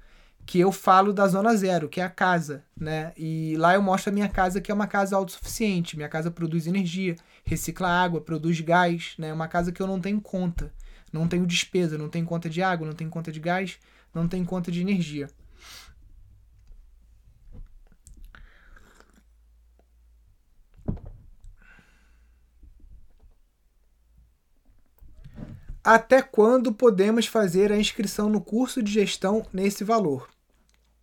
[SPEAKER 1] que eu falo da Zona Zero, que é a casa, né? E lá eu mostro a minha casa, que é uma casa autossuficiente. Minha casa produz energia, recicla água, produz gás, né? É uma casa que eu não tenho conta. Não tenho despesa, não tenho conta de água, não tenho conta de gás, não tenho conta de energia. Até quando podemos fazer a inscrição no curso de gestão nesse valor?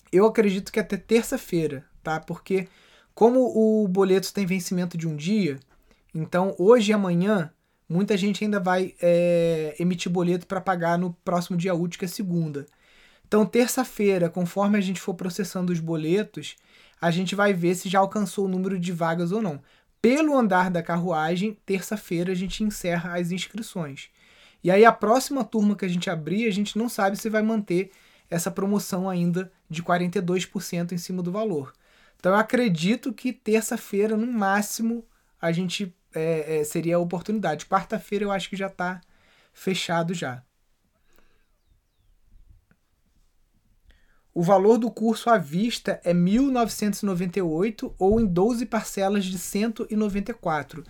[SPEAKER 1] Eu acredito que até terça-feira, tá? Porque como o boleto tem vencimento de um dia, então hoje e amanhã muita gente ainda vai é, emitir boleto para pagar no próximo dia útil, que é segunda. Então, terça-feira, conforme a gente for processando os boletos, a gente vai ver se já alcançou o número de vagas ou não. Pelo andar da carruagem, terça-feira a gente encerra as inscrições. E aí a próxima turma que a gente abrir, a gente não sabe se vai manter essa promoção ainda de 42% em cima do valor. Então eu acredito que terça-feira, no máximo, a gente é, é, seria a oportunidade. Quarta-feira eu acho que já está fechado já. o valor do curso à vista é 1.998 ou em 12 parcelas de 194.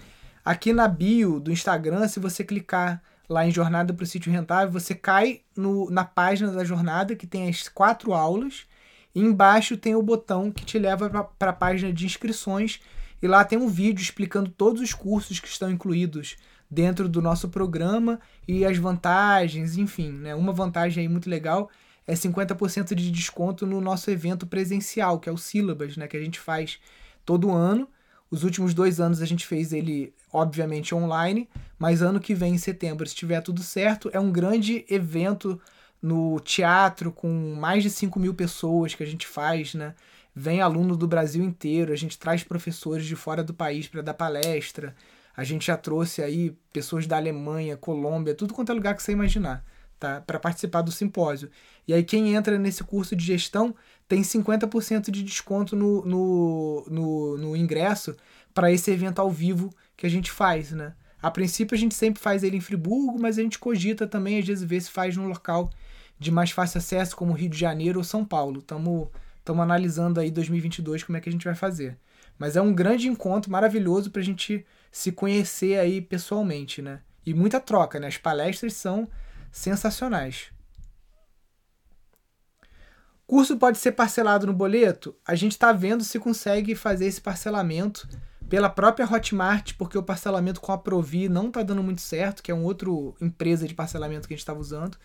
[SPEAKER 1] Aqui na bio do Instagram, se você clicar lá em Jornada para o Sítio Rentável, você cai no, na página da jornada que tem as quatro aulas. E embaixo tem o botão que te leva para a página de inscrições. E lá tem um vídeo explicando todos os cursos que estão incluídos dentro do nosso programa e as vantagens, enfim, né? Uma vantagem aí muito legal é 50% de desconto no nosso evento presencial, que é o Sílabas, né? Que a gente faz todo ano. Os últimos dois anos a gente fez ele, obviamente, online, mas ano que vem, em setembro, se tiver tudo certo, é um grande evento no teatro com mais de 5 mil pessoas que a gente faz, né? Vem aluno do Brasil inteiro, a gente traz professores de fora do país para dar palestra. A gente já trouxe aí pessoas da Alemanha, Colômbia, tudo quanto é lugar que você imaginar tá? Para participar do simpósio. E aí, quem entra nesse curso de gestão tem 50% de desconto no, no, no, no ingresso para esse evento ao vivo que a gente faz, né? A princípio, a gente sempre faz ele em Friburgo, mas a gente cogita também, às vezes, ver se faz num local de mais fácil acesso, como Rio de Janeiro ou São Paulo. Estamos analisando aí 2022 como é que a gente vai fazer. Mas é um grande encontro maravilhoso para a gente se conhecer aí pessoalmente, né? E muita troca, né? As palestras são sensacionais. Curso pode ser parcelado no boleto? A gente está vendo se consegue fazer esse parcelamento pela própria Hotmart, porque o parcelamento com a Provi não está dando muito certo, que é uma outra empresa de parcelamento que a gente estava usando.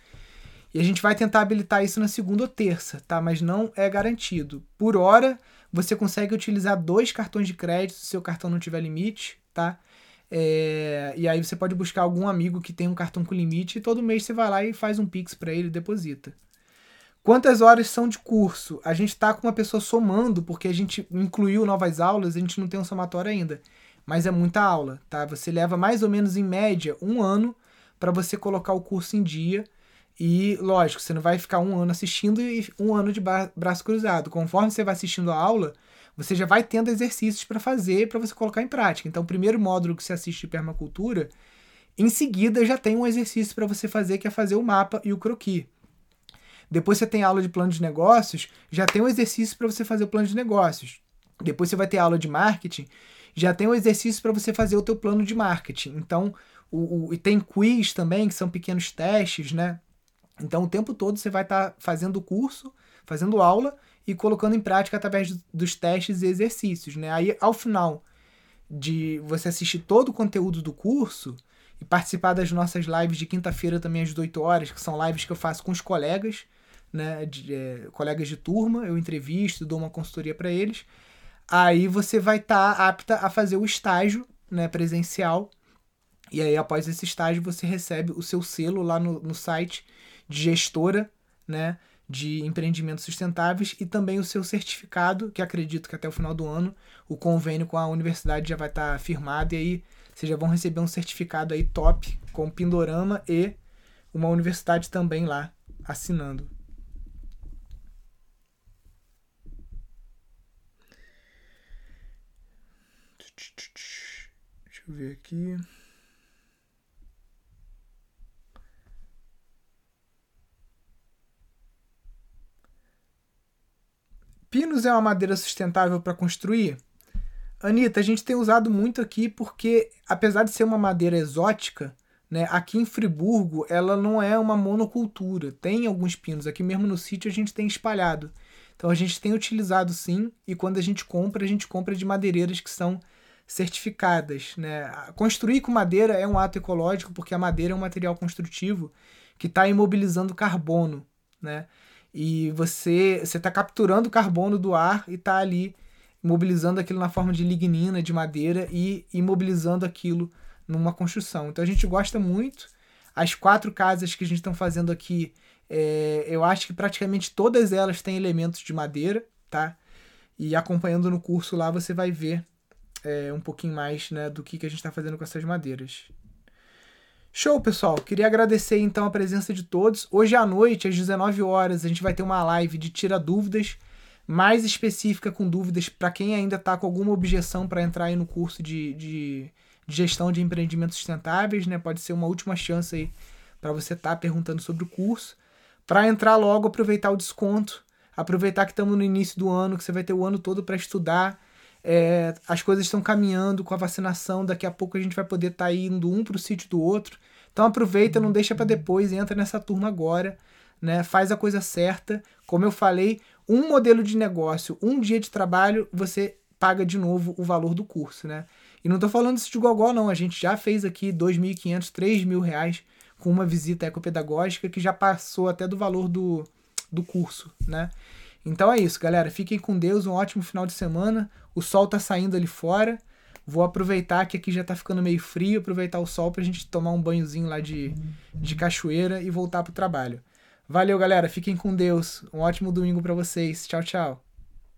[SPEAKER 1] E a gente vai tentar habilitar isso na segunda ou terça, tá? Mas não é garantido. Por hora, você consegue utilizar dois cartões de crédito se seu cartão não tiver limite, tá? É, e aí você pode buscar algum amigo que tem um cartão com limite e todo mês você vai lá e faz um Pix para ele e deposita. Quantas horas são de curso? A gente está com uma pessoa somando, porque a gente incluiu novas aulas, a gente não tem um somatório ainda. Mas é muita aula, tá? Você leva mais ou menos em média um ano para você colocar o curso em dia. E, lógico, você não vai ficar um ano assistindo e um ano de braço cruzado. Conforme você vai assistindo a aula, você já vai tendo exercícios para fazer para você colocar em prática. Então, o primeiro módulo que você assiste de permacultura, em seguida já tem um exercício para você fazer que é fazer o mapa e o croquis. Depois você tem aula de plano de negócios, já tem um exercício para você fazer o plano de negócios. Depois você vai ter aula de marketing, já tem um exercício para você fazer o teu plano de marketing. Então, o, o, e tem quiz também, que são pequenos testes, né? Então, o tempo todo você vai estar tá fazendo o curso, fazendo aula e colocando em prática através dos testes e exercícios, né? Aí, ao final de você assistir todo o conteúdo do curso e participar das nossas lives de quinta-feira também às 18 horas, que são lives que eu faço com os colegas, né, de, é, colegas de turma, eu entrevisto, dou uma consultoria para eles. Aí você vai estar tá apta a fazer o estágio, né, presencial. E aí após esse estágio você recebe o seu selo lá no, no site de gestora, né? de empreendimentos sustentáveis e também o seu certificado, que acredito que até o final do ano o convênio com a universidade já vai estar tá firmado e aí vocês já vão receber um certificado aí top com Pindorama e uma universidade também lá assinando. Deixa eu ver aqui. Pinos é uma madeira sustentável para construir? Anitta, a gente tem usado muito aqui porque, apesar de ser uma madeira exótica, né, aqui em Friburgo ela não é uma monocultura. Tem alguns pinos, aqui mesmo no sítio a gente tem espalhado. Então a gente tem utilizado sim, e quando a gente compra, a gente compra de madeireiras que são certificadas. Né? Construir com madeira é um ato ecológico porque a madeira é um material construtivo que está imobilizando carbono. Né? E você está capturando carbono do ar e está ali mobilizando aquilo na forma de lignina, de madeira e imobilizando aquilo numa construção. Então a gente gosta muito. As quatro casas que a gente está fazendo aqui, é, eu acho que praticamente todas elas têm elementos de madeira, tá? E acompanhando no curso lá você vai ver é, um pouquinho mais né, do que, que a gente está fazendo com essas madeiras. Show, pessoal. Queria agradecer então a presença de todos. Hoje à noite, às 19 horas, a gente vai ter uma live de tira dúvidas, mais específica com dúvidas para quem ainda está com alguma objeção para entrar aí no curso de, de, de, gestão de empreendimentos sustentáveis, né? Pode ser uma última chance aí para você estar tá perguntando sobre o curso. Para entrar logo, aproveitar o desconto. Aproveitar que estamos no início do ano, que você vai ter o ano todo para estudar. É, as coisas estão caminhando com a vacinação. Daqui a pouco a gente vai poder estar tá indo um para o sítio do outro. Então aproveita, não deixa para depois, entra nessa turma agora, né? Faz a coisa certa. Como eu falei, um modelo de negócio, um dia de trabalho, você paga de novo o valor do curso, né? E não estou falando isso de gogó, não. A gente já fez aqui R$ 2.500, R$ reais com uma visita ecopedagógica que já passou até do valor do, do curso, né? Então é isso, galera. Fiquem com Deus, um ótimo final de semana. O sol tá saindo ali fora. Vou aproveitar que aqui já tá ficando meio frio, aproveitar o sol pra gente tomar um banhozinho lá de, de cachoeira e voltar pro trabalho. Valeu, galera. Fiquem com Deus. Um ótimo domingo para vocês. Tchau, tchau.